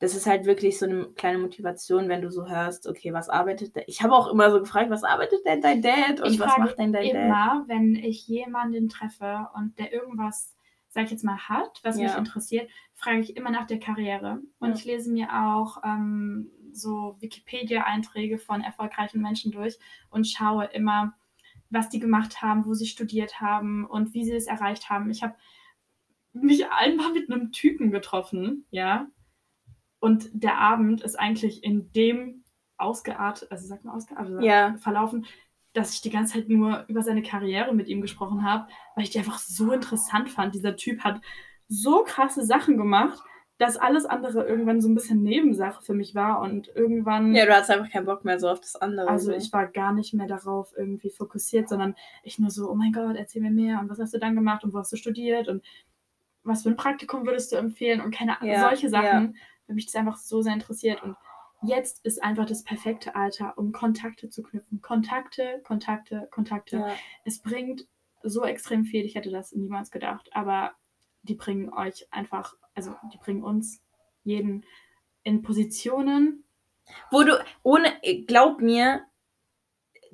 Das ist halt wirklich so eine kleine Motivation, wenn du so hörst, okay, was arbeitet der? Ich habe auch immer so gefragt, was arbeitet denn dein Dad und ich was macht denn dein immer, Dad? Immer, wenn ich jemanden treffe und der irgendwas, sag ich jetzt mal, hat, was ja. mich interessiert, frage ich immer nach der Karriere. Und ich lese mir auch ähm, so Wikipedia-Einträge von erfolgreichen Menschen durch und schaue immer, was die gemacht haben, wo sie studiert haben und wie sie es erreicht haben. Ich habe mich einmal mit einem Typen getroffen, ja. Und der Abend ist eigentlich in dem ausgeartet, also sagt man ausgeartet, ja. verlaufen, dass ich die ganze Zeit nur über seine Karriere mit ihm gesprochen habe, weil ich die einfach so interessant fand. Dieser Typ hat so krasse Sachen gemacht, dass alles andere irgendwann so ein bisschen Nebensache für mich war und irgendwann. Ja, du hast einfach keinen Bock mehr so auf das andere. Also so. ich war gar nicht mehr darauf irgendwie fokussiert, sondern ich nur so, oh mein Gott, erzähl mir mehr und was hast du dann gemacht und wo hast du studiert und was für ein Praktikum würdest du empfehlen und keine Ahnung, Ja, solche Sachen, ja. weil mich das einfach so sehr interessiert und jetzt ist einfach das perfekte Alter, um Kontakte zu knüpfen. Kontakte, Kontakte, Kontakte. ja. Es bringt so extrem viel, ich hätte das niemals gedacht, aber die bringen euch einfach, also die bringen uns jeden in Positionen. Wo du, ohne, glaub mir,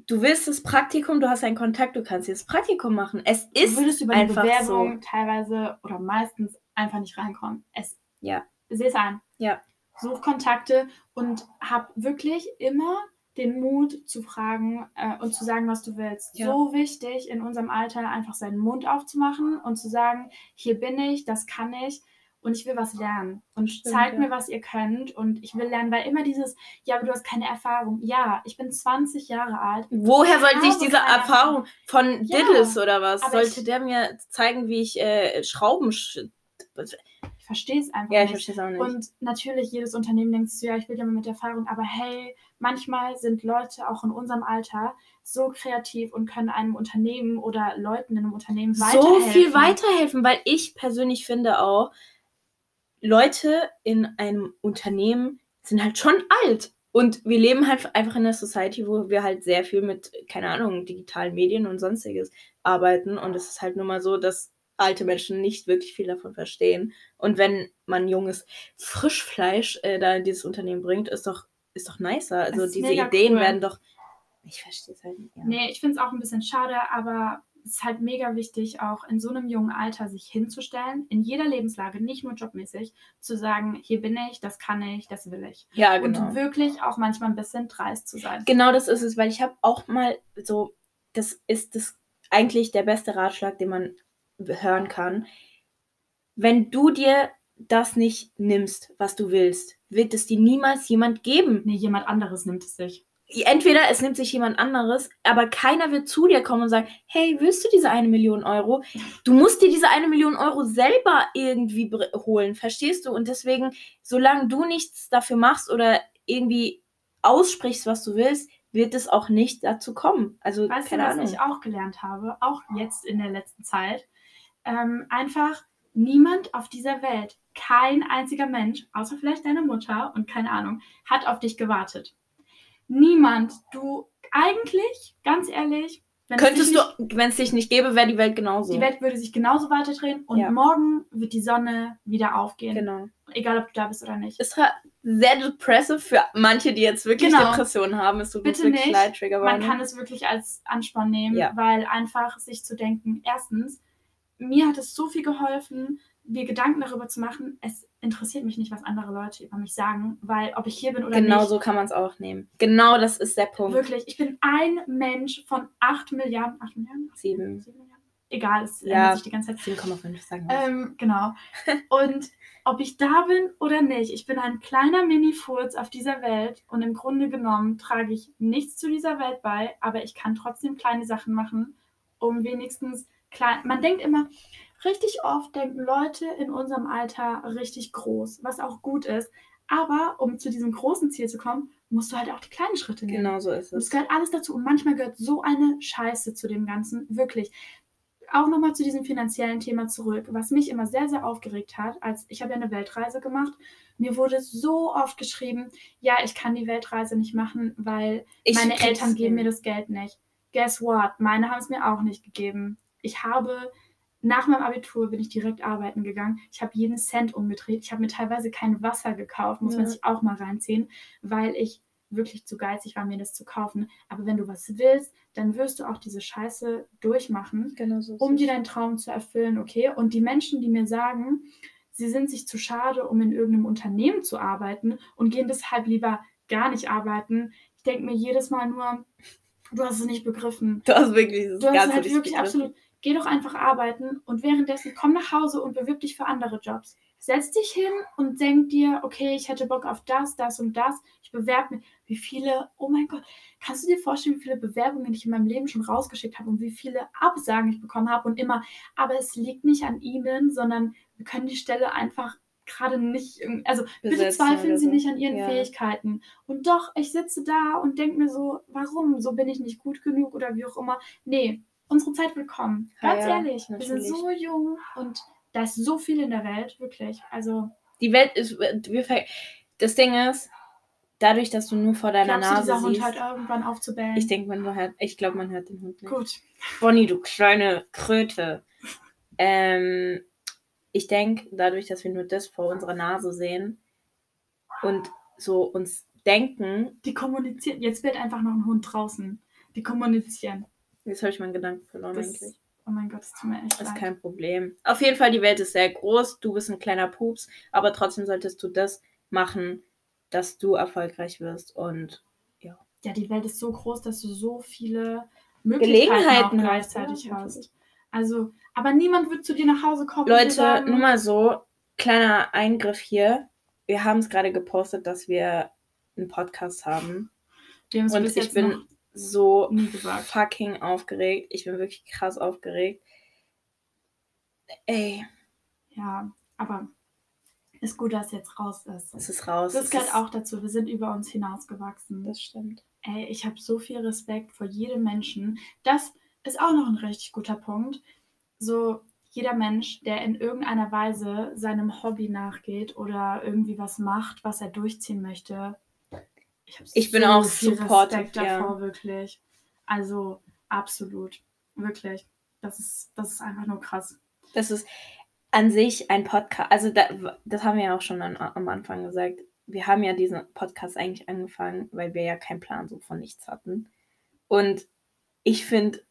du willst das Praktikum, du hast einen Kontakt, du kannst jetzt Praktikum machen. Es ist du würdest über die Bewerbung teilweise oder meistens einfach nicht reinkommen. Es, Ja. Seh es ein. Ja. Such Kontakte und hab wirklich immer den Mut zu fragen äh, und zu sagen, was du willst. Ja. So wichtig in unserem Alter einfach seinen Mund aufzumachen und zu sagen, hier bin ich, das kann ich und ich will was lernen und Stimmt, zeigt ja. mir, was ihr könnt und ich will lernen, weil immer dieses, ja, aber du hast keine Erfahrung. Ja, ich bin 20 Jahre alt. Woher Ich sollte ich diese Erfahrung von Ja, Diddles oder was? Sollte ich- der mir zeigen, wie ich äh, Schrauben. sch- Ich verstehe es einfach Ja, ich nicht. verstehe es auch nicht. Und natürlich, jedes Unternehmen denkt sich, so, ja, ich will ja mit Erfahrung, aber hey, manchmal sind Leute auch in unserem Alter so kreativ und können einem Unternehmen oder Leuten in einem Unternehmen so weiterhelfen. viel weiterhelfen, weil ich persönlich finde auch, Leute in einem Unternehmen sind halt schon alt. Und wir leben halt einfach in einer Society, wo wir halt sehr viel mit, keine Ahnung, digitalen Medien und sonstiges arbeiten. Und es ist halt nun mal so, dass alte Menschen nicht wirklich viel davon verstehen. Und wenn man junges Frischfleisch äh, da in dieses Unternehmen bringt, ist doch, ist doch nicer. Also diese Ideen cool. werden doch. Ich verstehe es halt nicht. Ja. Nee, ich finde es auch ein bisschen schade, aber ist halt mega wichtig, auch in so einem jungen Alter sich hinzustellen, in jeder Lebenslage, nicht nur jobmäßig, zu sagen, hier bin ich, das kann ich, das will ich. ja, genau. Und wirklich auch manchmal ein bisschen dreist zu sein. Genau das ist es, weil ich habe auch mal so, das ist das eigentlich der beste Ratschlag, den man hören kann. Wenn du dir das nicht nimmst, was du willst, wird es dir niemals jemand geben. Nee, jemand anderes nimmt es sich. Entweder es nimmt sich jemand anderes, aber keiner wird zu dir kommen und sagen, hey, willst du diese eine Million Euro? Du musst dir diese eine Million Euro selber irgendwie holen, verstehst du? Und deswegen, solange du nichts dafür machst oder irgendwie aussprichst, was du willst, wird es auch nicht dazu kommen. Also, Weißt keine du, was Ahnung. ich auch gelernt habe, auch jetzt in der letzten Zeit? Ähm, einfach niemand auf dieser Welt, kein einziger Mensch, außer vielleicht deine Mutter und keine Ahnung, hat auf dich gewartet. Niemand, du eigentlich, ganz ehrlich, wenn es Könntest dich du, wenn es dich nicht gäbe, wäre die Welt genauso. die Welt würde sich genauso weiterdrehen und Ja. morgen wird die Sonne wieder aufgehen. Genau. Egal, ob du da bist oder nicht. Ist sehr depressive für manche, die jetzt wirklich Genau. Depressionen haben. Es tut Bitte wirklich nicht. leid, Trigger Man kann es wirklich als Ansporn nehmen, Ja. weil einfach sich zu denken, erstens, mir hat es so viel geholfen, mir Gedanken darüber zu machen, es interessiert mich nicht, was andere Leute über mich sagen, weil ob ich hier bin oder Genau nicht, so kann man es auch nehmen. Genau das ist der Punkt. wirklich, ich bin ein Mensch von 8 Milliarden, 8 Milliarden? Sieben. 7 Milliarden? Egal, es Ja. ändert sich die ganze Zeit. 7,5 sagen wir. Ähm, genau. <laughs> Und ob ich da bin oder nicht, ich bin ein kleiner Mini-Furz auf dieser Welt und im Grunde genommen trage ich nichts zu dieser Welt bei, aber ich kann trotzdem kleine Sachen machen, um wenigstens klein. Man denkt immer, richtig oft denken Leute in unserem Alter richtig groß, was auch gut ist. Aber um zu diesem großen Ziel zu kommen, musst du halt auch die kleinen Schritte nehmen. Genau so ist Und es es. gehört alles dazu. Und manchmal gehört so eine Scheiße zu dem Ganzen. Wirklich. Auch nochmal zu diesem finanziellen Thema zurück, was mich immer sehr, sehr aufgeregt hat, als ich habe ja eine Weltreise gemacht. Mir wurde so oft geschrieben, ja, ich kann die Weltreise nicht machen, weil Ich meine Eltern geben mir das Geld nicht. Guess what? Meine haben es mir auch nicht gegeben. Ich habe nach meinem Abitur bin ich direkt arbeiten gegangen. Ich habe jeden Cent umgedreht. Ich habe mir teilweise kein Wasser gekauft, muss man Ja. sich auch mal reinziehen, weil ich wirklich zu geizig war, mir das zu kaufen. Aber wenn du was willst, dann wirst du auch diese Scheiße durchmachen, Genau so um es. dir deinen Traum zu erfüllen, okay? Und die Menschen, die mir sagen, sie sind sich zu schade, um in irgendeinem Unternehmen zu arbeiten und gehen deshalb lieber gar nicht arbeiten, ich denke mir jedes Mal nur, du hast es nicht begriffen. Du hast wirklich das Du hast Ganze halt nicht wirklich begriffen. absolut, geh doch einfach arbeiten und währenddessen komm nach Hause und bewirb dich für andere Jobs. Setz dich hin und denk dir, okay, ich hätte Bock auf das, das und das. Ich bewerbe mich. wie viele, oh mein Gott, kannst du dir vorstellen, wie viele Bewerbungen ich in meinem Leben schon rausgeschickt habe und wie viele Absagen ich bekommen habe und immer, aber es liegt nicht an ihnen, sondern wir können die Stelle einfach gerade nicht, also bitte Besetzen zweifeln oder Sie so. nicht an Ihren Ja. Fähigkeiten. Und doch, ich sitze da und denke mir so, warum? So bin ich nicht gut genug oder wie auch immer. Nee, unsere Zeit wird kommen. Ja, Ganz ja, ehrlich, wir sind natürlich. so jung und da ist so viel in der Welt, wirklich. Also, Die Welt ist. Wir, das Ding ist, dadurch, dass du nur vor deiner glaubst du, Nase dieser Hund siehst. hört irgendwann auf zu bellen? Ich denke, man hört. Ich glaube, man hört den Hund nicht. Gut. Bonnie, du kleine Kröte. Ähm, ich denke, dadurch, dass wir nur das vor unserer Nase sehen und so uns denken, Die kommunizieren. Jetzt wird einfach noch ein Hund draußen. Die kommunizieren. Jetzt habe ich meinen Gedanken verloren Das, eigentlich. oh mein Gott, das tut mir echt Das ist leid. kein Problem. Auf jeden Fall, die Welt ist sehr groß. Du bist ein kleiner Pups, aber trotzdem solltest du das machen, dass du erfolgreich wirst. Und Ja, die Welt ist so groß, dass du so viele Möglichkeiten gleichzeitig ja, hast. Also, aber niemand wird zu dir nach Hause kommen. Leute, sagen, nur mal so, kleiner Eingriff hier. Wir haben es gerade gepostet, dass wir einen Podcast haben. wir haben es Und ich bin so fucking aufgeregt. Ich bin wirklich krass aufgeregt. Ey, Ja, aber ist gut, dass es jetzt raus ist. es ist raus. Das gehört auch dazu. Wir sind über uns hinausgewachsen. Das stimmt. Ey, ich habe so viel Respekt vor jedem Menschen. Das ist auch noch ein richtig guter Punkt. So jeder Mensch, der in irgendeiner Weise seinem Hobby nachgeht oder irgendwie was macht, was er durchziehen möchte. Ich, bin auch viel supportive, Respekt ja. davor, wirklich. Also absolut, wirklich. Das ist, das ist einfach nur krass. Das ist an sich ein Podcast. Also, da, das haben wir ja auch schon an, am Anfang gesagt. Wir haben ja diesen Podcast eigentlich angefangen, weil wir ja keinen Plan so von nichts hatten. Und ich finde,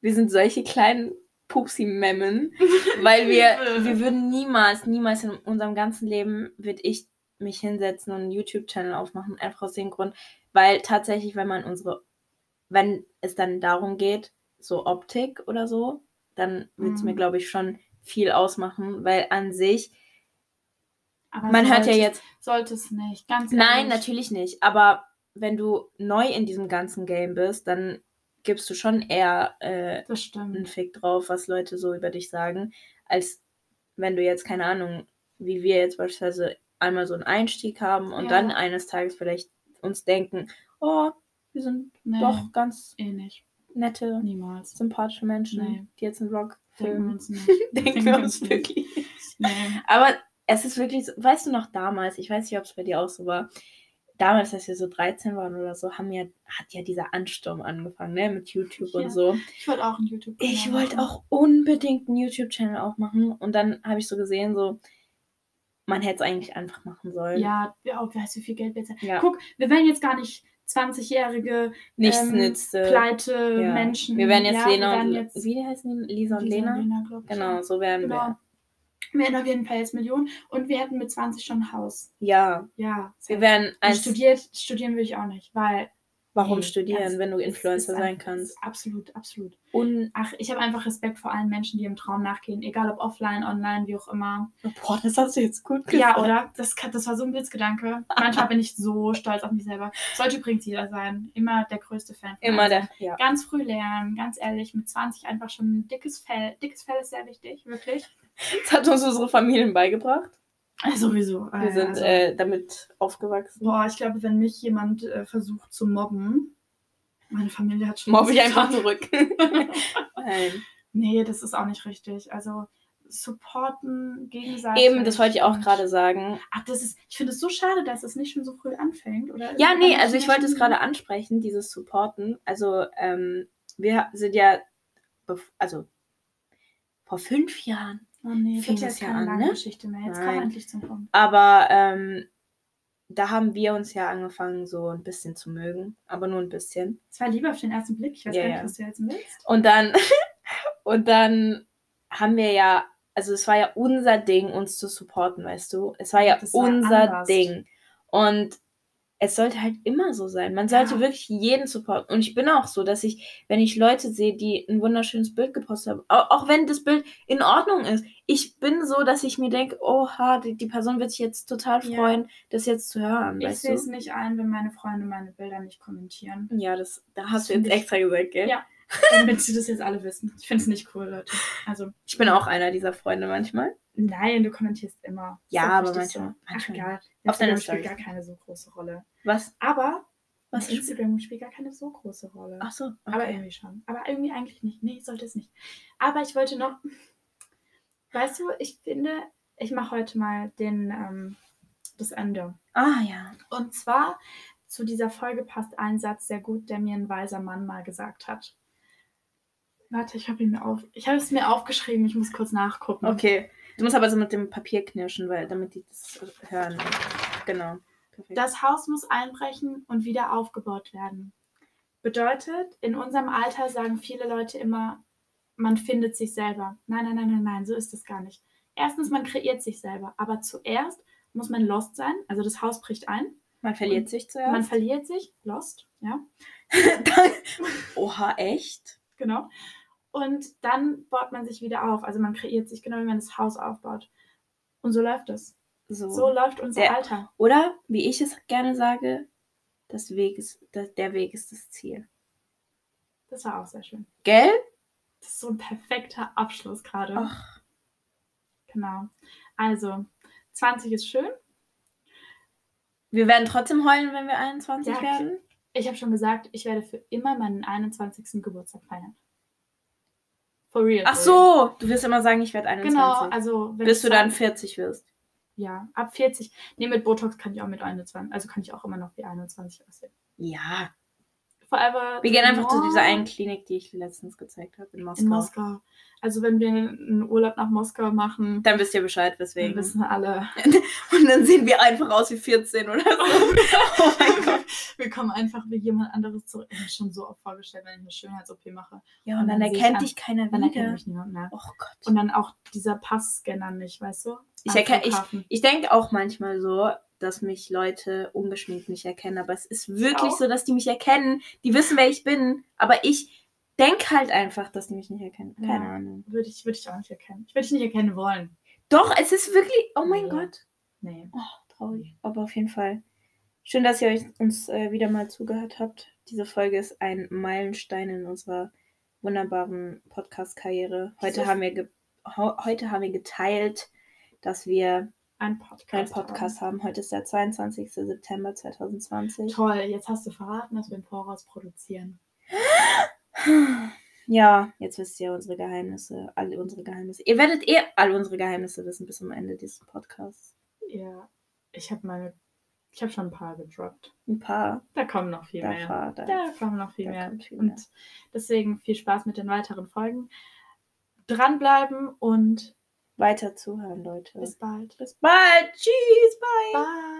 wir sind solche kleinen Pupsi-Memmen, <laughs> weil wir, wir würden niemals, niemals in unserem ganzen Leben, würde ich mich hinsetzen und einen YouTube-Channel aufmachen, einfach aus dem Grund, weil tatsächlich, wenn man unsere, wenn es dann darum geht, so Optik oder so, dann wird es Mhm. mir, glaube ich, schon viel ausmachen, weil an sich, Aber man hört ja sollte- jetzt, Sollte es nicht, ganz nein, ehrlich. natürlich nicht, aber wenn du neu in diesem ganzen Game bist, dann gibst du schon eher äh, einen Fick drauf, was Leute so über dich sagen, als wenn du jetzt, keine Ahnung, wie wir jetzt beispielsweise einmal so einen Einstieg haben und Ja. dann eines Tages vielleicht uns denken, oh, wir sind Nee, doch ganz eh nicht. nette, Niemals. sympathische Menschen, Nee. die jetzt einen Vlog filmen. Denken wir uns wirklich. Nee. Aber es ist wirklich so, weißt du noch damals, ich weiß nicht, ob es bei dir auch so war, damals, als wir so 13 waren oder so, haben ja, hat ja dieser Ansturm angefangen, ne, mit YouTube Ja. und so. Ich wollte auch einen youtube Ich wollte auch unbedingt einen YouTube-Channel aufmachen und dann habe ich so gesehen, so, man hätte es eigentlich einfach machen sollen. Ja, oh, weißt du, wie viel Geld wir jetzt Ja. Guck, wir werden jetzt gar nicht 20-jährige Nichts ähm, pleite Ja. Menschen. Wir werden jetzt ja, Lena werden und jetzt wie heißen die? Lisa und Lena? glaub ich, Genau, so werden Genau. wir. Wir hätten auf jeden Fall jetzt Millionen und wir hätten mit 20 schon ein Haus. Ja, Ja. wir werden Und als. studiert, studieren würde ich auch nicht, weil. Warum nee, studieren, das wenn du Influencer sein kannst? Absolut, absolut. Und Ach, ich habe einfach Respekt vor allen Menschen, die im Traum nachgehen, egal ob offline, online, wie auch immer. boah, das hast du jetzt gut Ja, oder? Das, das war so ein Blitzgedanke. Manchmal bin ich so <laughs> stolz auf mich selber. Sollte übrigens jeder sein. Immer der größte Fan. Immer der. Ja. Ganz früh lernen, ganz ehrlich, mit 20 einfach schon ein dickes Fell. Dickes Fell ist sehr wichtig, wirklich. Das hat uns unsere Familien beigebracht. Äh, sowieso. Wir sind also, äh, damit aufgewachsen. boah, ich glaube, wenn mich jemand äh, versucht zu mobben, meine Familie hat schon. Mobb ich einfach zurück. <laughs> Nein. Nee, das ist auch nicht richtig. Also supporten gegenseitig. Eben, das wollte ich auch gerade sagen. Ach, das ist, ich finde es so schade, dass es nicht schon so früh anfängt, oder? Ja, nee, also ich wollte es gerade ansprechen, dieses Supporten. Also, ähm, wir sind ja, also vor fünf Jahren, Oh nee, fing das ja keine an, lange ne? Geschichte mehr. Jetzt Nein. endlich zum Punkt. aber ähm, da haben wir uns ja angefangen, so ein bisschen zu mögen, aber nur ein bisschen. Es war lieber auf den ersten Blick. Ich weiß Ja, gar nicht, ja. was du jetzt willst. Und dann, <laughs> und dann haben wir ja, also es war ja unser Ding, uns zu supporten, weißt du? Es war ja Das war unser anders. Ding. Und es sollte halt immer so sein. Man sollte Ja. wirklich jeden supporten. Und ich bin auch so, dass ich, wenn ich Leute sehe, die ein wunderschönes Bild gepostet haben, auch, auch wenn das Bild in Ordnung ist, ich bin so, dass ich mir denke, oha, die, die Person wird sich jetzt total Ja. freuen, das jetzt zu hören, Ich sehe es nicht ein, wenn meine Freunde meine Bilder nicht kommentieren. Ja, das, da Das hast du jetzt extra gesagt, gell? Ja. Damit sie das jetzt alle wissen. Ich finde es nicht cool, Leute. Also, Ich bin auch einer dieser Freunde manchmal. Nein, du kommentierst immer. Ja, aber manchmal- Ach, manchmal. egal. Auf deine Instagram spielt gar keine so große Rolle. Was? Aber Was? Instagram spielt gar keine so große Rolle. Ach so. Aber okay. irgendwie schon. Aber irgendwie eigentlich nicht. Nee, sollte es nicht. Aber ich wollte noch. Weißt du, ich finde, ich mache heute mal den, ähm, das Ende. Ah ja. Und zwar zu dieser Folge passt ein Satz sehr gut, der mir ein weiser Mann mal gesagt hat. Warte, ich habe ihn mir auf. Ich habe es mir aufgeschrieben, ich muss kurz nachgucken. Okay. Du musst aber so mit dem Papier knirschen, weil damit die das hören. Genau. Perfekt. Das Haus muss einbrechen und wieder aufgebaut werden. Bedeutet, in unserem Alter sagen viele Leute immer, man findet sich selber. Nein, nein, nein, nein, nein, so ist es gar nicht. Erstens, man kreiert sich selber. Aber zuerst muss man lost sein. Also das Haus bricht ein. man verliert sich zuerst. Man verliert sich. Lost, ja. <laughs> Oha, echt? Genau. Und dann baut man sich wieder auf. Also man kreiert sich genau, wie man das Haus aufbaut. Und so läuft es. So. So läuft unser Der- Alter. Oder, wie ich es gerne sage, das Weg ist, das, der Weg ist das Ziel. Das war auch sehr schön. Gell? Das ist so ein perfekter Abschluss gerade. Ach, Genau. Also, 20 ist schön. wir werden trotzdem heulen, wenn wir 21 Ja, werden. Ich habe schon gesagt, ich werde für immer meinen 21. Geburtstag feiern. For real. Ach real. so, du wirst immer sagen, ich werde 21. Genau, also bis du dann sein- 40 wirst. Ja, ab 40. Nee, mit Botox kann ich auch mit 21. Also kann ich auch immer noch wie 21 aussehen. Ja. Forever. Wir gehen einfach zu dieser einen Klinik, die ich letztens gezeigt habe, in Moskau. In Moskau. Also wenn wir einen Urlaub nach Moskau machen, Dann wisst ihr Bescheid, dann weswegen. wissen alle. <laughs> Und dann sehen wir einfach aus wie 14 oder so. <laughs> oh mein Gott. Wir kommen einfach wie jemand anderes zurück. Ich habe schon so oft vorgestellt, wenn ich eine Schönheits-OP mache. Ja, Und und dann dann erkennt dich keiner Dann erkennt wieder. mich niemand mehr. Oh Gott. Und dann auch dieser Passscanner nicht, weißt du? Ich ich-. Ich denke auch manchmal so, dass mich Leute ungeschminkt nicht erkennen, aber es ist wirklich auch. so, dass die mich erkennen. Die wissen, wer ich bin, aber ich denke halt einfach, dass die mich nicht erkennen. Keine Ja. Ahnung. Würde ich, würde ich auch nicht erkennen. Ich würde dich nicht erkennen wollen. Doch, es ist wirklich. Oh mein Nee. Gott. Nee. Oh, traurig. Aber auf jeden Fall. Schön, dass ihr euch uns äh, wieder mal zugehört habt. Diese Folge ist ein Meilenstein in unserer wunderbaren Podcast-Karriere. Heute haben wir heute haben wir geteilt, dass wir Ein Podcast. einen Podcast haben. Heute ist der 22. September 2020. Toll, jetzt hast du verraten, dass wir im Voraus produzieren. Ja, jetzt wisst ihr unsere Geheimnisse, alle unsere Geheimnisse. Ihr werdet eh alle unsere Geheimnisse wissen bis zum Ende dieses Podcasts. Ja, ich habe meine, ich habe schon ein paar gedroppt. Ein paar. Da kommen noch viel Da, mehr. da, da, Da kommen noch viel da mehr. viel mehr. Und deswegen viel Spaß mit den weiteren Folgen. Dranbleiben und Weiter zuhören, Leute. bis bald. Bis bald. Tschüss. Bye. Bye.